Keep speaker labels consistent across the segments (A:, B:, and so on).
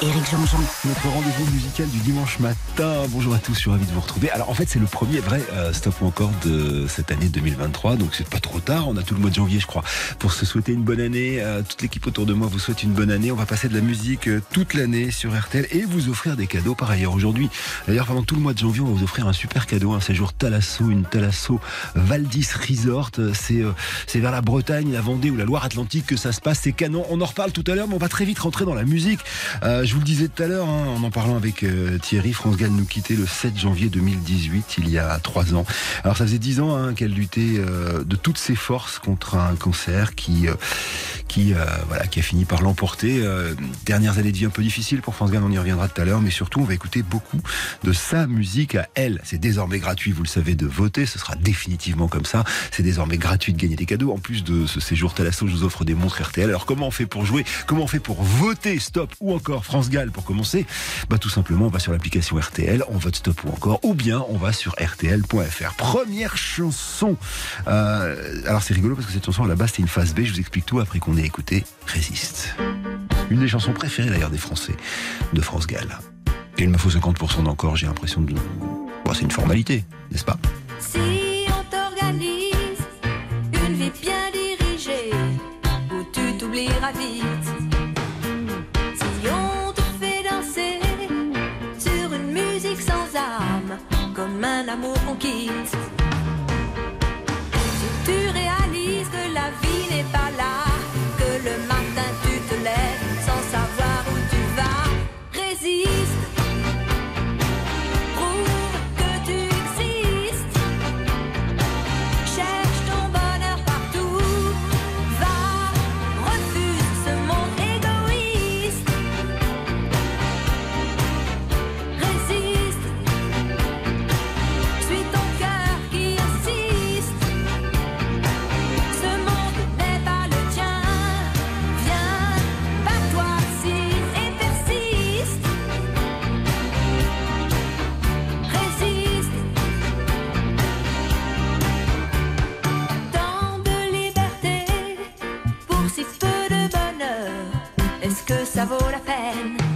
A: Éric Jean-Jean.
B: Notre rendez-vous musical du dimanche matin. Bonjour à tous, je suis ravi de vous retrouver. Alors en fait, c'est le premier vrai euh, stop encore de cette année 2023, donc c'est pas trop tard. On a tout le mois de janvier, je crois, pour se souhaiter une bonne année. Euh, toute l'équipe autour de moi vous souhaite une bonne année. On va passer de la musique euh, toute l'année sur RTL et vous offrir des cadeaux par ailleurs. Aujourd'hui, d'ailleurs, pendant tout le mois de janvier, on va vous offrir un super cadeau, un séjour Talasso, une Talasso Valdis Resort. C'est c'est vers la Bretagne, la Vendée ou la Loire-Atlantique que ça se passe. C'est canon. On en reparle tout à l'heure, mais on va très vite rentrer dans la musique. Je vous le disais tout à l'heure, hein, en en parlant avec euh, Thierry, France Gall nous quittait le 7 janvier 2018, il y a trois ans. Alors ça faisait dix ans hein, qu'elle luttait euh, de toutes ses forces contre un cancer qui, euh, voilà, qui a fini par l'emporter. dernières années de vie un peu difficiles pour France Gall, on y reviendra tout à l'heure, mais surtout on va écouter beaucoup de sa musique à elle. C'est désormais gratuit, vous le savez, de voter, ce sera définitivement comme ça. C'est désormais gratuit de gagner des cadeaux. En plus de ce séjour Talasso, je vous offre des montres RTL. Alors comment on fait pour jouer? Comment on fait pour voter? Stop ou encore France Gall pour commencer, bah tout simplement on va sur l'application RTL, on vote stop ou encore, ou bien on va sur rtl.fr. Première chanson. Euh, alors c'est rigolo parce que cette chanson à la base c'était une phase B. Je vous explique tout après qu'on ait écouté Résiste. Une des chansons préférées d'ailleurs des Français de France Gall. Et il me faut 50% d'encore. J'ai l'impression de. Bon, c'est une formalité, n'est-ce pas?
C: Si on t'organise une vie bien dirigée, où tu t'oublieras vite. kids si peu de bonheur. Est-ce que ça vaut la peine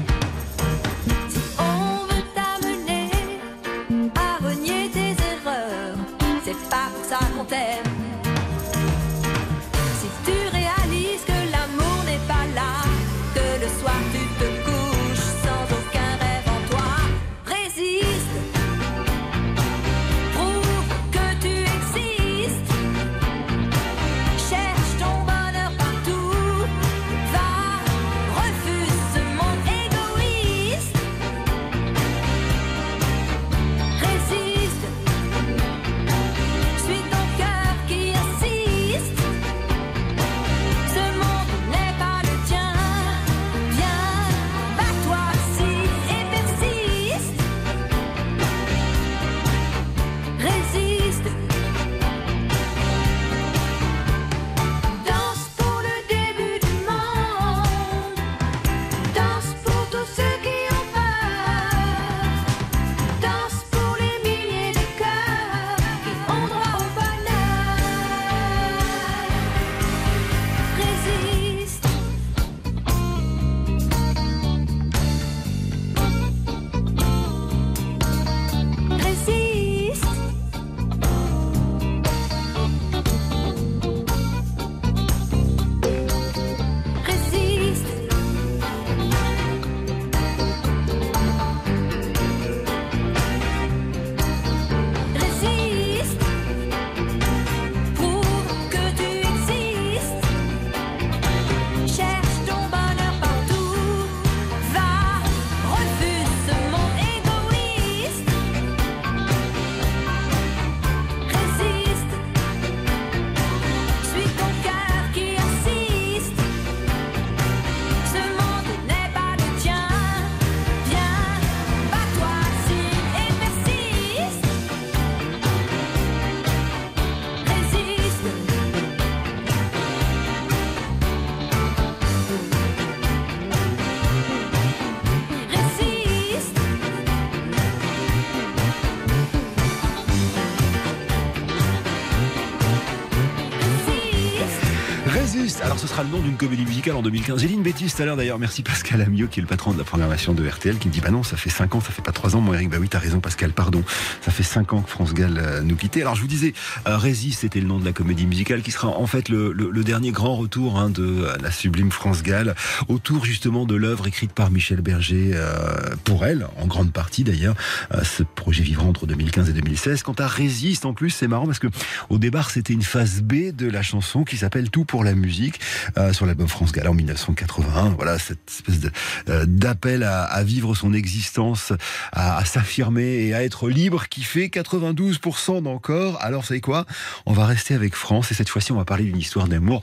C: le
B: nom d'une comédie musicale en 2015. J'ai dit une bêtise tout à l'heure d'ailleurs. Merci Pascal Amiot qui est le patron de la programmation de RTL qui me dit bah non ça fait 5 ans, ça fait pas 3 ans mon Eric. Bah oui t'as raison Pascal, pardon. Ça fait 5 ans que France Gall euh, nous quittait. Alors je vous disais euh, Résiste c'était le nom de la comédie musicale qui sera en fait le, le, le dernier grand retour hein, de euh, la sublime France Gall autour justement de l'œuvre écrite par Michel Berger euh, pour elle en grande partie d'ailleurs. Ce projet vivra entre 2015 et 2016. Quant à Résiste en plus c'est marrant parce que au départ c'était une phase B de la chanson qui s'appelle Tout pour la musique euh, sur l'album France Gala en 1981. Voilà cette espèce euh, d'appel à, vivre son existence, à, s'affirmer et à être libre qui fait 92% d'encore. Alors, vous savez quoi? On va rester avec France et cette fois-ci, on va parler d'une histoire d'amour.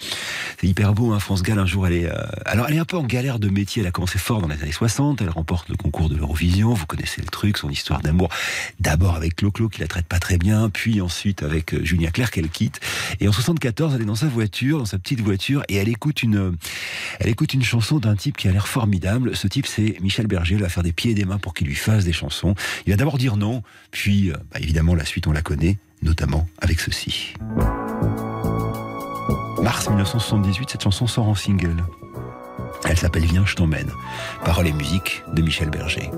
B: C'est hyper beau, hein, France Gall. Un jour, elle est, euh, alors elle est un peu en galère de métier. Elle a commencé fort dans les années 60. Elle remporte le concours de l'Eurovision. Vous connaissez le truc, son histoire d'amour. D'abord avec Clo-Clo qui la traite pas très bien, puis ensuite avec Julia Claire qu'elle quitte. Et en 74, elle est dans sa voiture, dans sa petite voiture, et elle elle écoute une chanson d'un type qui a l'air formidable. Ce type, c'est Michel Berger. Elle va faire des pieds et des mains pour qu'il lui fasse des chansons. Il va d'abord dire non, puis, bah, évidemment, la suite, on la connaît, notamment avec ceci. Mars 1978, cette chanson sort en single. Elle s'appelle Viens, je t'emmène. Paroles et musique de Michel Berger.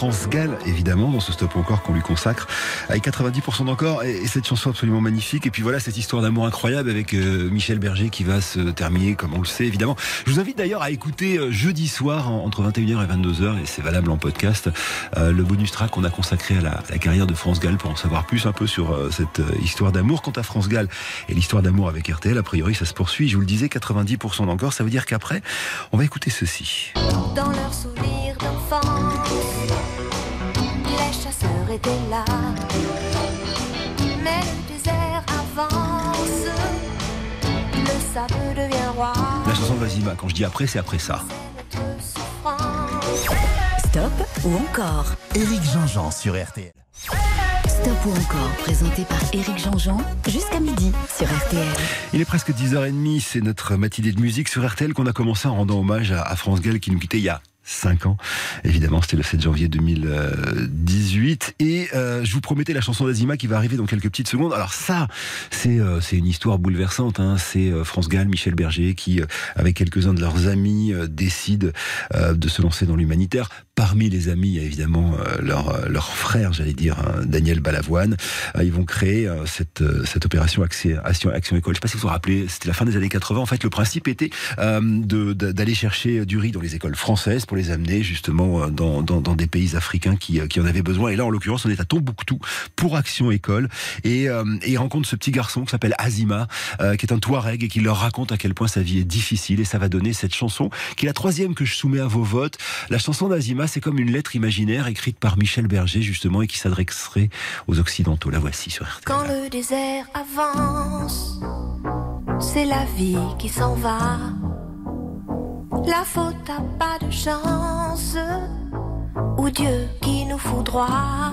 B: France Gall, évidemment, dans ce stop encore qu'on lui consacre, avec 90% d'encore, et, cette chanson absolument magnifique. Et puis voilà, cette histoire d'amour incroyable avec euh, Michel Berger qui va se terminer, comme on le sait, évidemment. Je vous invite d'ailleurs à écouter euh, jeudi soir, entre 21h et 22h, et c'est valable en podcast, euh, le bonus track qu'on a consacré à la, carrière de France Gall pour en savoir plus un peu sur cette histoire d'amour. Quant à France Gall et l'histoire d'amour avec RTL, a priori, ça se poursuit. Je vous le disais, 90% d'encore, ça veut dire qu'après, on va écouter ceci.
C: Chasseurs étaient là. Mais le désert avance, le sable devient roi.
B: La chanson de Vazima, quand je dis après, c'est après ça.
A: Stop ou encore?
D: Éric Jean-Jean sur RTL.
A: Stop ou encore, présenté par Éric Jean-Jean, jusqu'à midi sur RTL.
B: Il est presque 10h30, c'est notre matinée de musique sur RTL qu'on a commencé en rendant hommage à, France Gall qui nous quittait il y a 5 ans. Évidemment, c'était le 7 janvier 2018. Et euh, je vous promettais la chanson d'Azima qui va arriver dans quelques petites secondes. Alors ça, c'est euh, une histoire bouleversante. Hein. C'est euh, France Gall, Michel Berger qui, avec quelques-uns de leurs amis, décident de se lancer dans l'humanitaire. Parmi les amis, il y a évidemment leur, leur frère, j'allais dire, hein, Daniel Balavoine. ils vont créer cette, opération Action, École. Je ne sais pas si vous vous rappelez, c'était la fin des années 80. En fait, le principe était d'aller chercher du riz dans les écoles françaises pour les amener justement euh, dans, des pays africains qui, euh, en avaient besoin. Et là, en l'occurrence, on est à Tombouctou pour Action École. Et, euh, et il rencontre ce petit garçon qui s'appelle Azima, qui est un Touareg et qui leur raconte à quel point sa vie est difficile. Et ça va donner cette chanson, qui est la troisième que je soumets à vos votes. La chanson d'Azima, c'est comme une lettre imaginaire écrite par Michel Berger, justement, et qui s'adresserait aux Occidentaux. La voici sur RTL.
C: Quand le désert avance, c'est la vie qui s'en va. La faute a pas de chance, ou Dieu qui nous fout droit.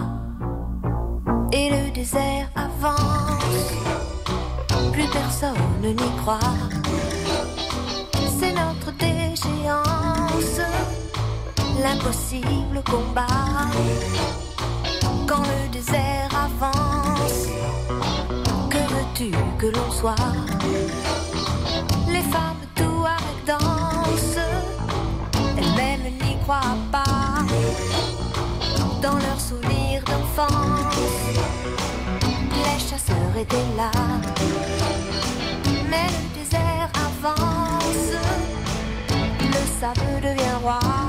C: Et le désert avance, plus personne n'y croit. L'impossible combat. Quand le désert avance, que veux-tu que l'on soit? Les femmes tout avec danse, elles-mêmes n'y croient pas. Dans leurs souvenirs d'enfance, les chasseurs étaient là. Mais le désert avance, le sable devient roi.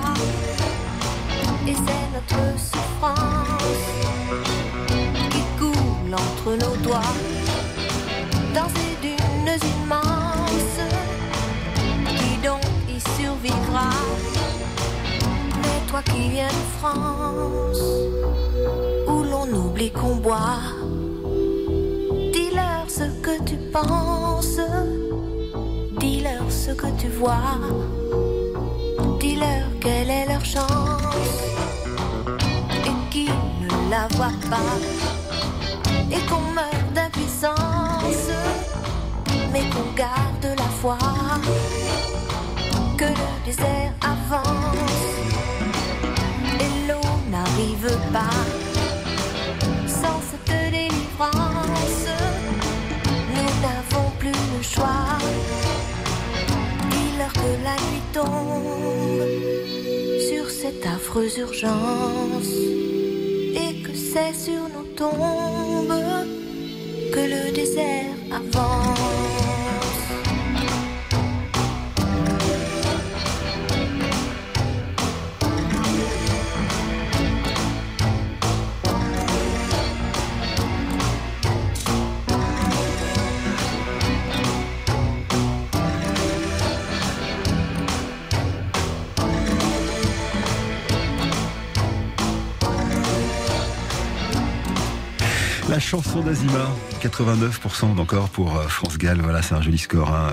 C: Et c'est notre souffrance qui coule entre nos doigts. Dans ces dunes immenses. Qui donc y survivra. Mais toi qui viens de France, où l'on oublie qu'on boit, dis-leur ce que tu penses, dis-leur ce que tu vois, dis-leur quelle est leur chance et qu'on meurt d'impuissance, mais qu'on garde la foi, que le désert avance et l'eau n'arrive pas sans cette délivrance. Nous n'avons plus le choix. Dis-leur que la nuit tombe sur cette affreuse urgence et que c'est sur nos tombes que le désert avance.
B: Chanson d'Azima, 89% d'encore pour euh, France Gall. Voilà, c'est un joli score. hein.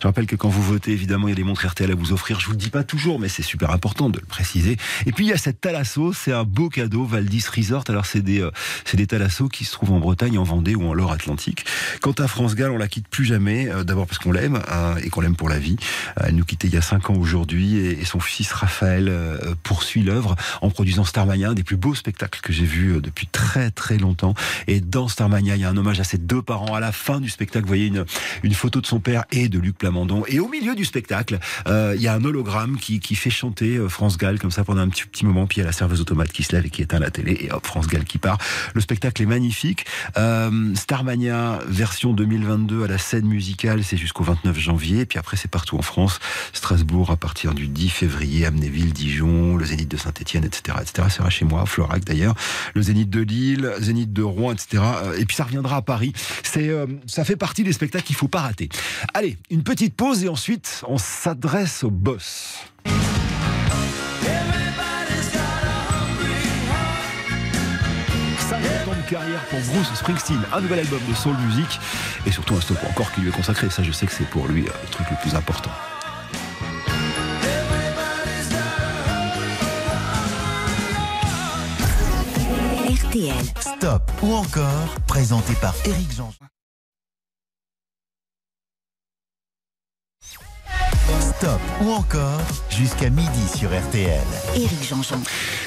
B: Je rappelle que quand vous votez, évidemment, il y a des montres RTL à vous offrir. Je vous le dis pas toujours, mais c'est super important de le préciser. Et puis il y a cette Thalasso, c'est un beau cadeau, Valdis Resort. Alors c'est des, euh, c'est des Thalasso qui se trouvent en Bretagne, en Vendée ou en Loire-Atlantique. Quant à France Gall, on la quitte plus jamais. euh, D'abord parce qu'on l'aime hein, et qu'on l'aime pour la vie. Elle nous quittait il y a cinq ans aujourd'hui et, son fils Raphaël poursuit l'œuvre en produisant Starmania, un des plus beaux spectacles que j'ai vu euh, depuis très très longtemps. Dans Starmania, il y a un hommage à ses deux parents. À la fin du spectacle, vous voyez une, une photo de son père et de Luc Plamondon. Et au milieu du spectacle, euh, il y a un hologramme qui, qui fait chanter euh, France Gall comme ça pendant un petit, petit moment. Puis il y a la serveuse automate qui se lève et qui éteint la télé. Et hop, France Gall qui part. Le spectacle est magnifique. Euh, Starmania, version 2022 à la scène musicale, c'est jusqu'au 29 janvier. Puis après, c'est partout en France. Strasbourg à partir du 10 février, Amnéville, Dijon, le Zénith de Saint-Etienne, etc. etc. C'est chez moi, Florac d'ailleurs. Le Zénith de Lille, Zénith de Rouen, etc. Euh, Et puis ça reviendra à Paris. C'est, euh, ça fait partie des spectacles qu'il faut pas rater. Allez, une petite pause et ensuite on s'adresse au boss. 50 ans de carrière pour Bruce Springsteen, un nouvel album de soul music et surtout un stop encore qui lui est consacré. Ça, je sais que c'est pour lui euh, le truc le plus important.
D: Ou encore, présenté par Éric Jean. Stop ou encore, jusqu'à midi sur RTL.
A: Éric Jean-Jean.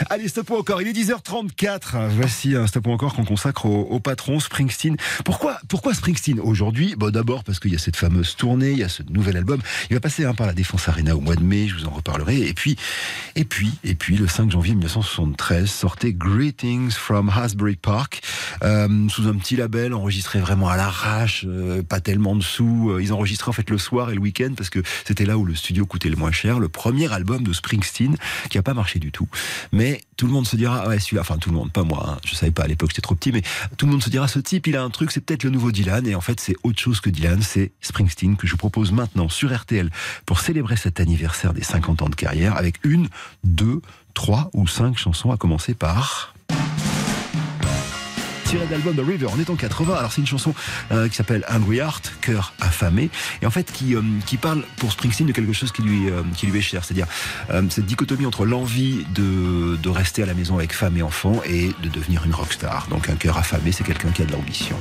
B: Allez, stop ou encore, il est 10h34. Voici un stop ou encore qu'on consacre au, au patron Springsteen. Pourquoi, pourquoi Springsteen aujourd'hui? Bon, D'abord parce qu'il y a cette fameuse tournée, il y a ce nouvel album. Il va passer hein, par la Défense Arena au mois de mai, je vous en reparlerai. Et puis, et puis, et puis le 5 janvier 1973 sortait Greetings from Hasbury Park euh, sous un petit label enregistré vraiment à l'arrache, euh, pas tellement de sous. Euh, Ils enregistraient en fait le soir et le week-end parce que c'était là où le studio coûtait le moins cher. Le premier album de Springsteen qui a pas marché du tout. Mais tout le monde se dira, ah ouais, celui-là, enfin tout le monde, pas moi, hein, je savais pas à l'époque, j'étais trop petit, mais tout le monde se dira, ce type, il a un truc, c'est peut-être le nouveau Dylan, et en fait, c'est autre chose que Dylan, c'est Springsteen que je vous propose maintenant sur RTL pour célébrer cet anniversaire des 50 ans de carrière avec une, deux, trois ou cinq chansons à commencer par de River, est en 80. Alors c'est une chanson euh, qui s'appelle Hungry Heart, cœur affamé, et en fait qui, euh, parle pour Springsteen de quelque chose qui lui, euh, est cher, c'est-à-dire cette dichotomie entre l'envie de, de rester à la maison avec femme et enfant et de devenir une rockstar. Donc un cœur affamé, c'est quelqu'un qui a de l'ambition.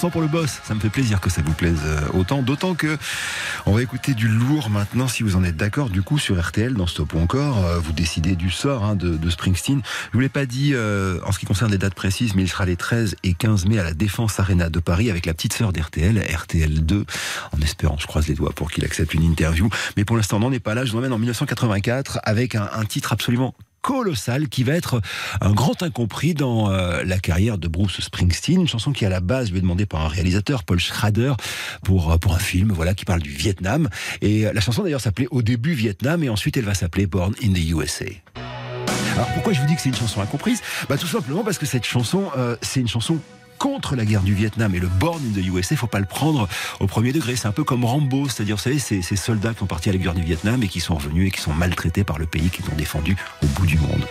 E: 93% pour le boss. Ça me fait plaisir que ça vous plaise euh, autant. D'autant que on va écouter du lourd maintenant, si vous en êtes d'accord. Du coup, sur RTL, dans Stop ou encore, euh, vous décidez du sort hein, de, de Springsteen. Je vous l'ai pas dit euh, en ce qui concerne les dates précises, mais il sera les 13 et 15 mai à la Défense Arena de Paris avec la petite sœur d'RTL, RTL 2, en espérant, je croise les doigts pour qu'il accepte une interview. Mais pour l'instant, on n'en est pas là. Je vous emmène en 1984 avec un, un titre absolument colossal qui va être un grand incompris dans euh, la carrière de Bruce Springsteen, une chanson qui à la base lui est demandée par un réalisateur, Paul Schrader, pour, euh, pour un film voilà, qui parle du Vietnam. Et euh, la chanson d'ailleurs s'appelait au début Vietnam et ensuite elle va s'appeler Born in the USA. Alors pourquoi je vous dis que c'est une chanson incomprise? Bah, Tout simplement parce que cette chanson, c'est une chanson contre la guerre du Vietnam et le Born in the USA, faut pas le prendre au premier degré. C'est un peu comme Rambo, c'est-à-dire, vous savez, ces, soldats qui sont partis à la guerre du Vietnam et qui sont revenus et qui sont maltraités par le pays qu'ils ont défendu au bout du monde.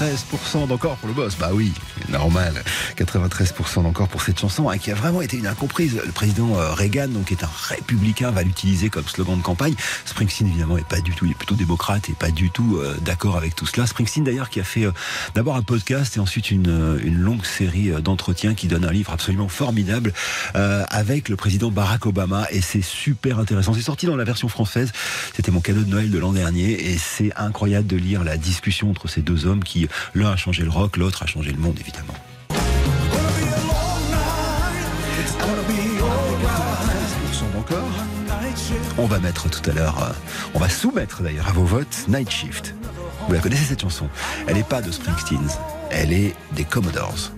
E: 93% d'encore pour le boss. Bah oui, normal. 93% d'encore pour cette chanson hein, qui a vraiment été une incomprise. Le président euh, Reagan, donc, est un républicain, va l'utiliser comme slogan de campagne. Springsteen, évidemment, est pas du tout, il est plutôt démocrate et pas du tout euh, d'accord avec tout cela. Springsteen, d'ailleurs, qui a fait euh, d'abord un podcast et ensuite une, euh, une longue série euh, d'entretiens qui donne un livre absolument formidable euh, avec le président Barack Obama et c'est super intéressant. C'est sorti dans la version française. C'était mon cadeau de Noël de l'an dernier et c'est incroyable de lire la discussion entre ces deux hommes qui, l'un a changé le rock, l'autre a changé le monde, évidemment. On va mettre tout à l'heure, euh, on va soumettre d'ailleurs à vos votes Night Shift. Vous la connaissez cette chanson? Elle n'est pas de Springsteen, Elle est des Commodores.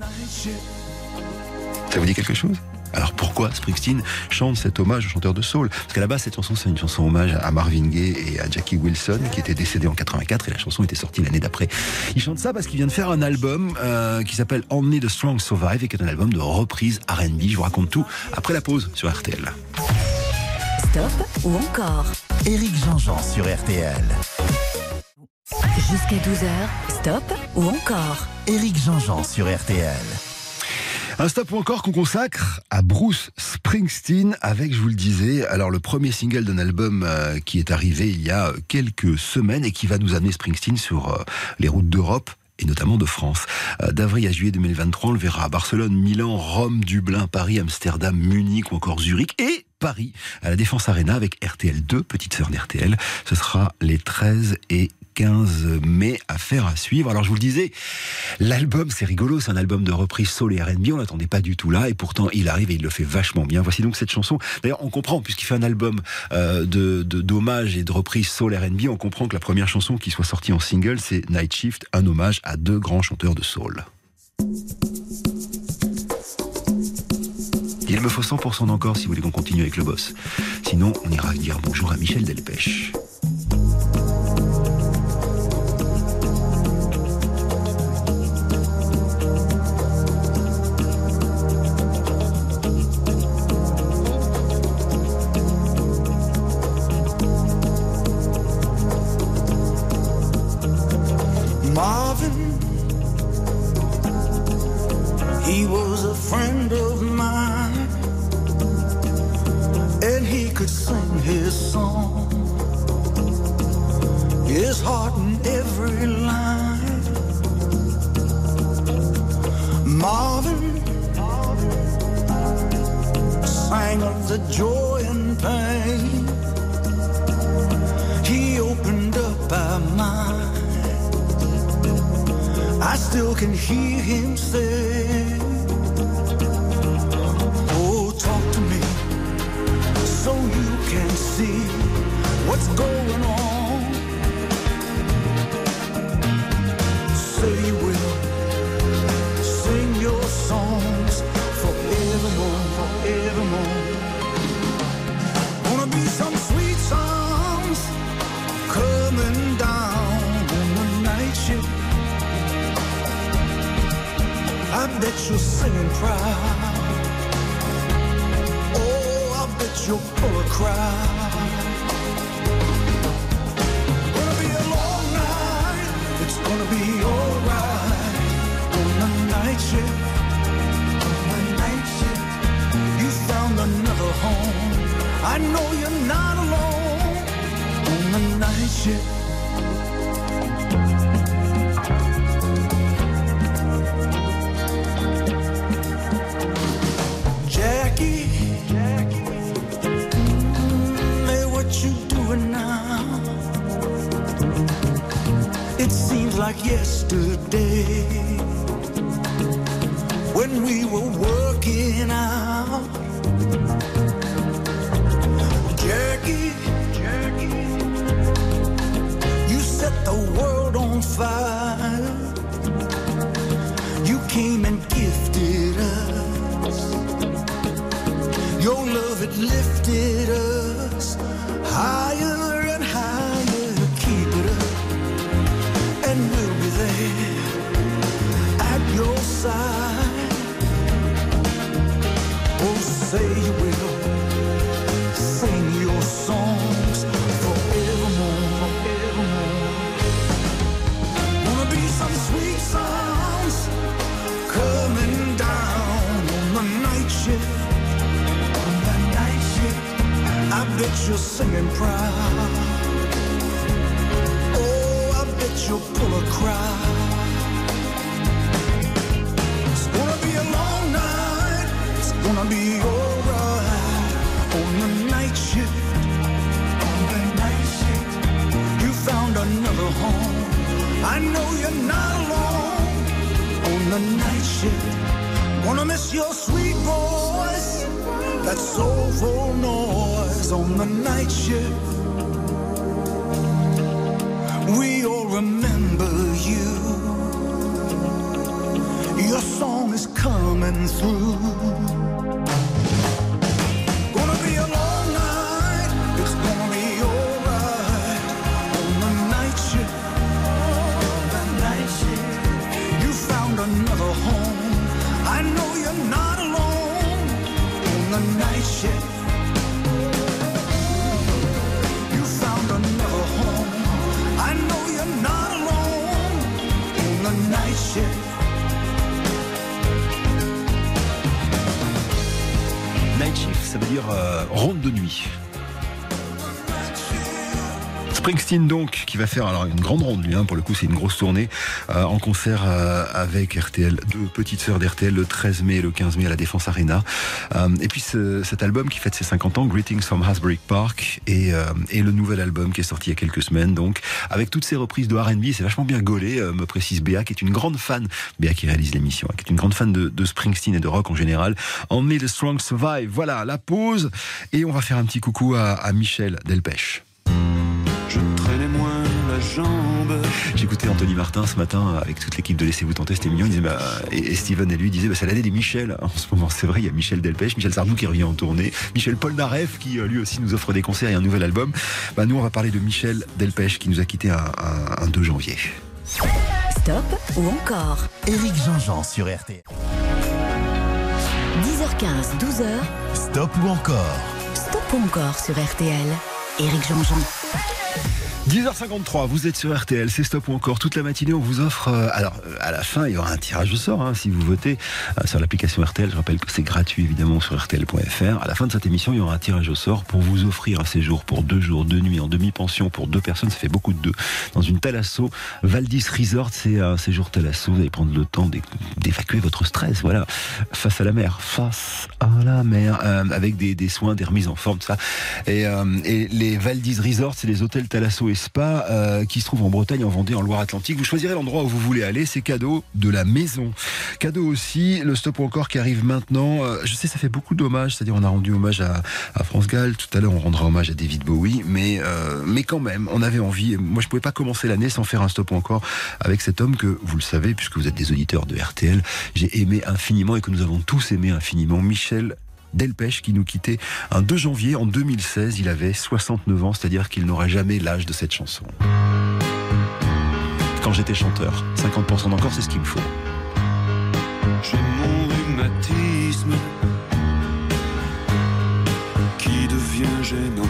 E: Ça vous dit quelque chose? Alors pourquoi Springsteen chante cet hommage au chanteur de soul? Parce qu'à la base, cette chanson, c'est une chanson hommage à Marvin Gaye et à Jackie Wilson, qui était décédé en 84, et la chanson était sortie l'année d'après. Il chante ça parce qu'il vient de faire un album euh, qui s'appelle Only the Strong Survive, et qui est un album de reprise R&B. Je vous raconte tout après la pause sur RTL.
A: Stop ou encore
D: Éric Jean-Jean sur RTL.
A: Jusqu'à 12h, stop ou encore
D: Éric Jean-Jean sur RTL.
E: Un stop encore qu'on consacre à Bruce Springsteen avec, je vous le disais, alors le premier single d'un album euh, qui est arrivé il y a euh, quelques semaines et qui va nous amener Springsteen sur euh, les routes d'Europe et notamment de France. D'avril à juillet 2023, on le verra à Barcelone, Milan, Rome, Dublin, Paris, Amsterdam, Munich ou encore Zurich et Paris à la Défense Arena avec RTL 2, petite sœur d'RTL. Ce sera les 13 et 15 mai, affaire à suivre. Alors je vous le disais, l'album c'est rigolo, c'est un album de reprise soul et R&B, on l'attendait pas du tout là et pourtant il arrive et il le fait vachement bien. Voici donc cette chanson. D'ailleurs on comprend puisqu'il fait un album euh, de de- d'hommage et de reprise soul R&B, on comprend que la première chanson qui soit sortie en single c'est Night Shift, un hommage à deux grands chanteurs de soul. Il me faut 100% d'encore si vous voulez qu'on continue avec le boss. Sinon, on ira dire bonjour à Michel Delpech.
B: Donc qui va faire alors une grande ronde lui hein, pour le coup c'est une grosse tournée euh, en concert euh, avec RTL deux petites sœurs d'RTL le 13 mai et le 15 mai à la Défense Arena. Euh, et puis ce- cet album qui fête ses 50 ans Greetings from Hasbury Park et, le nouvel album qui est sorti il y a quelques semaines donc avec toutes ces reprises de R&B c'est vachement bien gaulé me précise Béa qui est une grande fan Béa qui réalise l'émission hein, qui est une grande fan de, Springsteen et de rock en général. Only the Strong Survive. Voilà la pause et on va faire un petit coucou à, à Michel Delpech J'écoutais Anthony Martin ce matin avec toute l'équipe de Laissez-vous tenter, c'était mignon. Il disait, bah, et, Steven et lui disaient, bah, c'est l'année des Michel en ce moment. C'est vrai, il y a Michel Delpech, Michel Sardou qui revient en tournée, Michel Polnareff qui euh, lui aussi nous offre des concerts et un nouvel album. Bah, nous, on va parler de Michel Delpech qui nous a quitté un, un- un 2 janvier.
A: Stop ou encore?
D: Éric Jean-Jean sur RTL.
A: 10h15, 12h,
D: Stop ou encore?
A: 10 Stop ou encore sur RTL. Éric Jean-Jean.
B: 10h53, vous êtes sur RTL, c'est Stop ou encore. Toute la matinée, on vous offre. euh, alors, euh, à la fin, il y aura un tirage au sort hein, si vous votez euh, sur l'application RTL. Je rappelle que c'est gratuit évidemment sur RTL.fr. À la fin de cette émission, il y aura un tirage au sort pour vous offrir un séjour pour deux jours, deux nuits en demi-pension pour deux personnes. Ça fait beaucoup de deux. Dans une Thalasso Valdis Resort, c'est un séjour Thalasso. Vous allez prendre le temps d'é- d'évacuer votre stress. Voilà, face à la mer, face à la mer, avec des, soins, des remises en forme, tout ça. Et, et les Valdis Resort, c'est les hôtels Thalasso et Euh, qui se trouvent en Bretagne, en Vendée, en Loire-Atlantique. Vous choisirez l'endroit où vous voulez aller. C'est cadeau de la maison. Cadeau aussi, le stop encore qui arrive maintenant. Euh, je sais, ça fait beaucoup d'hommages. C'est-à-dire, on a rendu hommage à, à France Gall. Tout à l'heure, on rendra hommage à David Bowie. Mais, euh, mais quand même, on avait envie. Moi, je pouvais pas commencer l'année sans faire un stop encore avec cet homme que vous le savez, puisque vous êtes des auditeurs de RTL. J'ai aimé infiniment et que nous avons tous aimé infiniment. Michel Delpech qui nous quittait un 2 janvier en 2016. Il avait 69 ans, c'est-à-dire qu'il n'aurait jamais l'âge de cette chanson. Quand j'étais chanteur, 50% d'encore, c'est ce qu'il me faut.
F: J'ai mon rhumatisme qui devient gênant.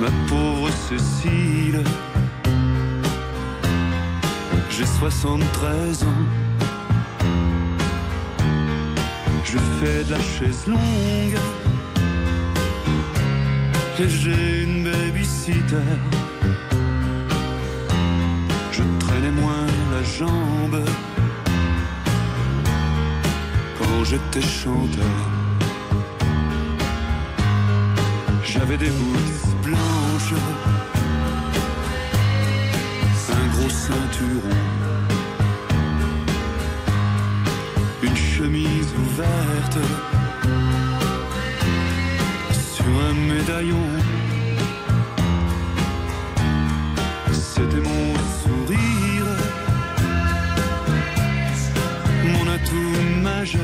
F: Ma pauvre Cécile, j'ai 73 ans. Je fais de la chaise longue et j'ai une babysitter. Je traînais moins la jambe quand j'étais chanteur. J'avais des boules blanches, un gros ceinturon, une chemise ouverte sur un médaillon. C'était mon sourire, mon atout majeur.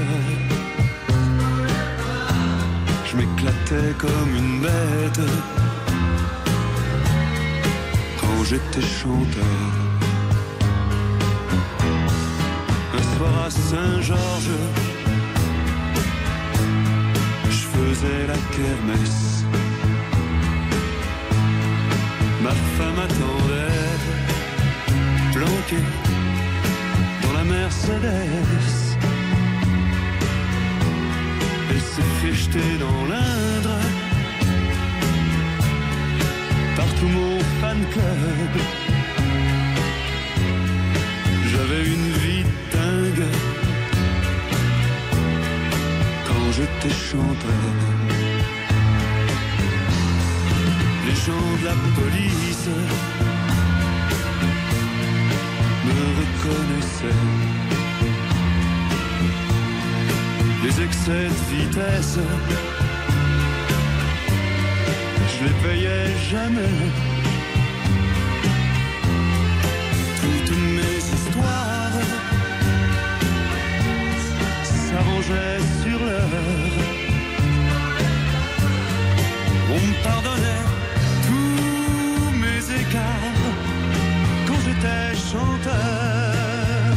F: Je m'éclatais comme une bête quand j'étais chanteur. À Saint-Georges, je faisais la kermesse. Ma femme attendait, planquée dans la Mercedes. Elle s'est fait jeter dans l'Indre par tout mon fan club. J'avais une vie te. Les gens de la police me reconnaissaient. Les excès de vitesse, je les payais jamais. Toutes mes histoires s'arrangeaient on me pardonnait tous mes écarts quand j'étais chanteur.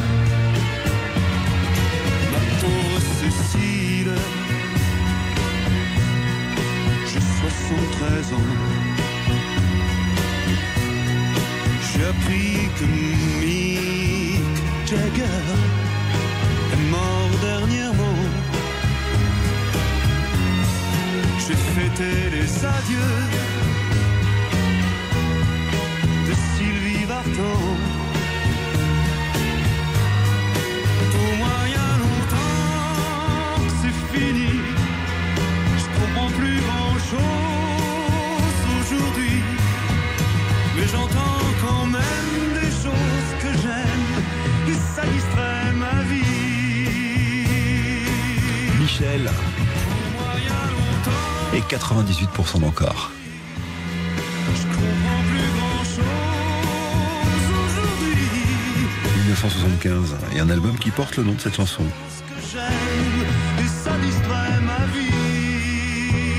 F: Ma pauvre Cécile, j'ai 73 ans. J'ai appris que Mick Jagger est mort dernièrement. J'ai fêté les adieux de Sylvie il y a longtemps c'est fini. Je comprends plus grand chose aujourd'hui. Mais j'entends quand même des choses que j'aime et ça distrait ma vie.
B: Michel et 98% d'encore.
F: je comprends plus grand chose aujourd'hui.
B: 1975, et un album qui porte le nom de cette chanson.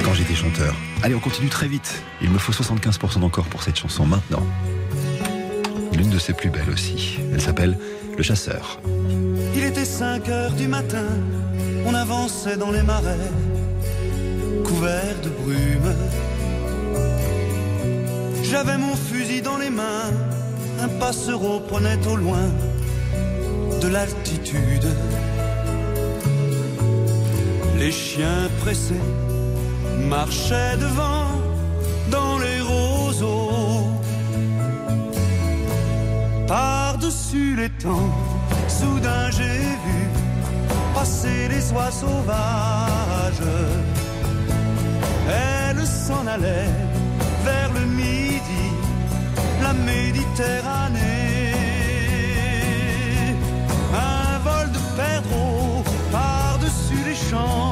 B: Quand j'étais chanteur. Allez, on continue très vite. Il me faut 75% d'encore pour cette chanson maintenant. L'une de ses plus belles aussi. Elle s'appelle Le Chasseur.
F: Il était 5 heures du matin, on avançait dans les marais, de brume. J'avais mon fusil dans les mains, un passereau prenait au loin de l'altitude. Les chiens pressés marchaient devant dans les roseaux. Par-dessus les temps, soudain j'ai vu passer les oies sauvages. Elle s'en allait vers le midi, la Méditerranée. Un vol de perdreaux par-dessus les champs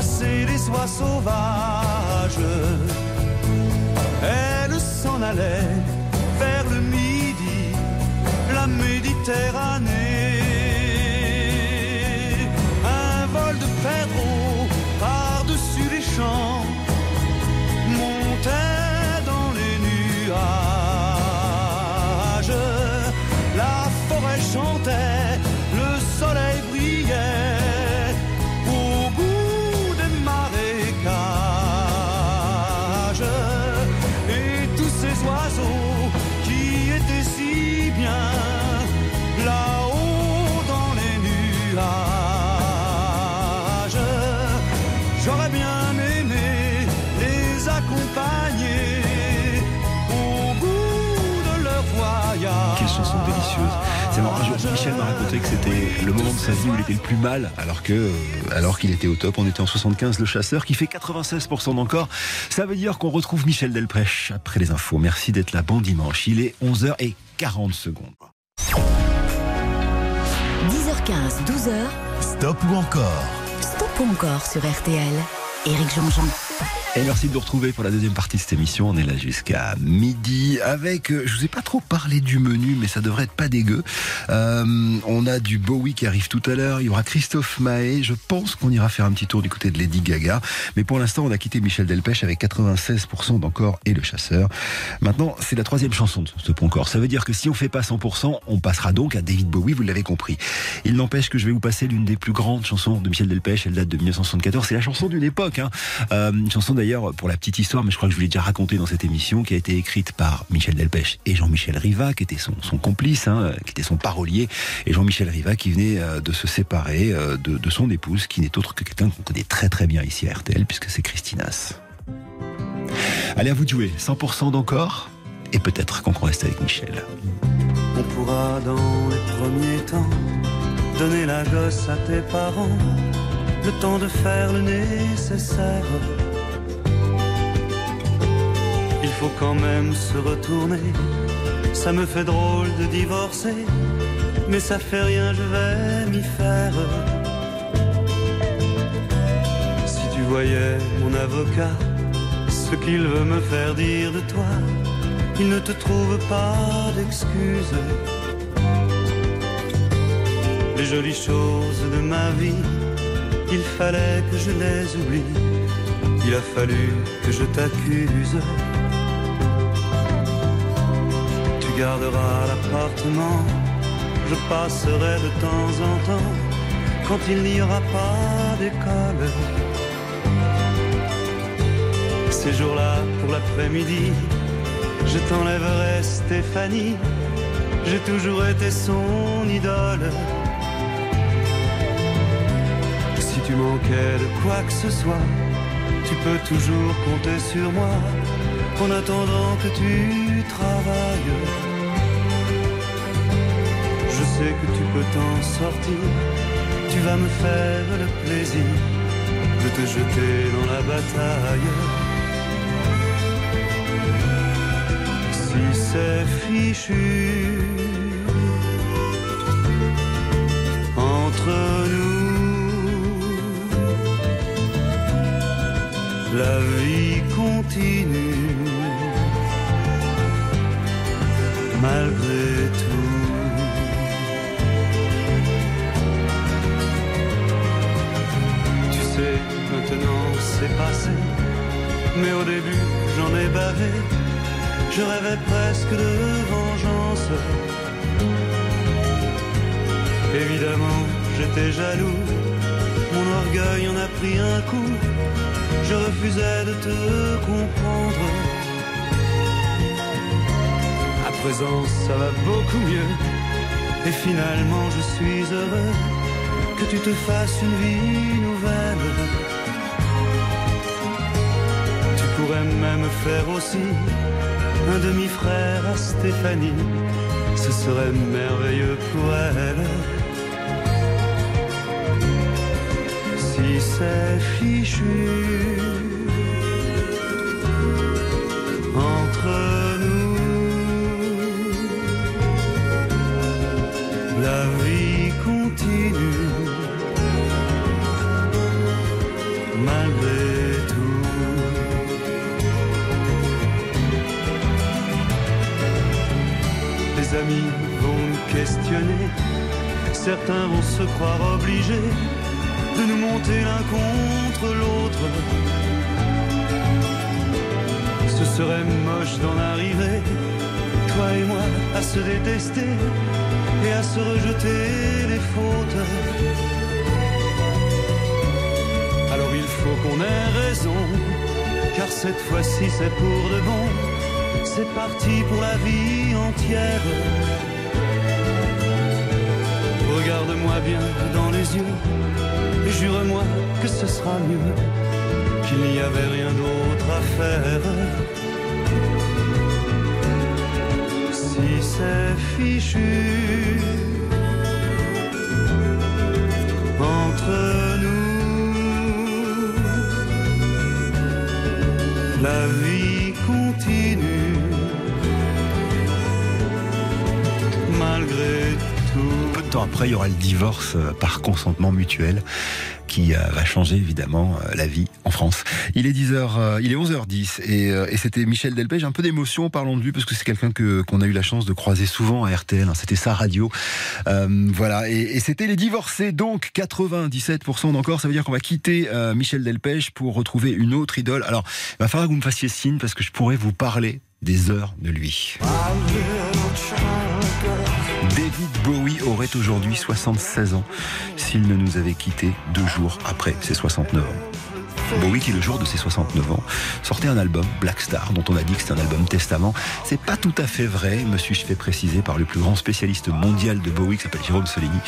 F: passer les oies sauvages. Elle s'en allait vers le midi, la Méditerranée. Un vol de perdreaux par-dessus les champs
B: Michel m'a raconté que c'était le moment de sa vie où il était le plus mal, alors que, euh, alors qu'il était au top. On était en 75, le chasseur, qui fait 96% d'encore. Ça veut dire qu'on retrouve Michel Delprèche après les infos. Merci d'être là. Bon dimanche. Il est 11h40 secondes.
A: 10h15, 12h,
D: Stop ou encore?
A: Stop ou encore sur RTL. Éric Jean-Jean.
B: Et merci de nous retrouver pour la deuxième partie de cette émission. On est là jusqu'à midi avec, euh, je vous ai pas trop parlé du menu, mais ça devrait être pas dégueu. Euh, on a du Bowie qui arrive tout à l'heure. Il y aura Christophe Mahé. Je pense qu'on ira faire un petit tour du côté de Lady Gaga. Mais pour l'instant, on a quitté Michel Delpech avec 96% d'encore et le chasseur. Maintenant, c'est la troisième chanson de ce encore. Ça veut dire que si on fait pas 100%, on passera donc à David Bowie, vous l'avez compris. Il n'empêche que je vais vous passer l'une des plus grandes chansons de Michel Delpech. Elle date de 1974. C'est la chanson d'une époque. Hein. Euh, une chanson d'ailleurs pour la petite histoire, mais je crois que je vous l'ai déjà raconté dans cette émission, qui a été écrite par Michel Delpech et Jean-Michel Riva, qui était son, complice, hein, qui était son parolier, et Jean-Michel Riva qui venait euh, de se séparer euh, de, de son épouse, qui n'est autre que quelqu'un qu'on connaît très très bien ici à RTL, puisque c'est Christinas. Allez à vous de jouer, 100% d'encore, et peut-être qu'on reste avec Michel.
F: On pourra dans les premiers temps donner la gosse à tes parents, le temps de faire le nécessaire. Il faut quand même se retourner, ça me fait drôle de divorcer, mais ça fait rien, je vais m'y faire. Si tu voyais mon avocat, ce qu'il veut me faire dire de toi, il ne te trouve pas d'excuses. Les jolies choses de ma vie, il fallait que je les oublie. Il a fallu que je t'accuse. Tu garderas l'appartement, je passerai de temps en temps quand il n'y aura pas d'école. Ces jours-là, pour l'après-midi, je t'enlèverai Stéphanie, j'ai toujours été son idole. Tu manquais de quoi que ce soit, tu peux toujours compter sur moi en attendant que tu travailles. Je sais que tu peux t'en sortir, tu vas me faire le plaisir de te jeter dans la bataille. Si c'est fichu entre la vie continue malgré tout. Tu sais, maintenant c'est passé, mais au début j'en ai bavé. Je rêvais presque de vengeance. Évidemment, j'étais jaloux. Mon orgueil en a pris un coup. Je refusais de te comprendre. À présent, ça va beaucoup mieux. Et finalement, je suis heureux que tu te fasses une vie nouvelle. Tu pourrais même faire aussi un demi-frère à Stéphanie. Ce serait merveilleux pour elle. C'est fichu entre nous, la vie continue malgré tout. Les amis vont nous questionner, certains vont se croire obligés de nous monter l'un contre l'autre. Ce serait moche d'en arriver, toi et moi, à se détester et à se rejeter les fautes. Alors il faut qu'on ait raison, car cette fois-ci c'est pour de bon. C'est parti pour la vie entière. Regarde-moi bien dans les yeux jure-moi que ce sera mieux, qu'il n'y avait rien d'autre à faire. Si c'est fichu entre
B: après, il y aura le divorce euh, par consentement mutuel qui euh, va changer évidemment euh, la vie en France. Il est 10h, euh, il est 11h10 et, c'était Michel Delpech. Un peu d'émotion parlant de lui parce que c'est quelqu'un que qu'on a eu la chance de croiser souvent à RTL. hein. C'était sa radio, voilà. Et, c'était les divorcés donc 97% d'encore. Ça veut dire qu'on va quitter Michel Delpech pour retrouver une autre idole. Alors, il va falloir que vous me fassiez signe parce que je pourrais vous parler des heures de lui. David Bowie aurait aujourd'hui 76 ans s'il ne nous avait quittés deux jours après ses 69 ans. Bowie qui le jour de ses 69 ans sortait un album Black Star dont on a dit que c'était un album testament. C'est pas tout à fait vrai, me suis-je fait préciser par le plus grand spécialiste mondial de Bowie qui s'appelle Jérôme Soligny.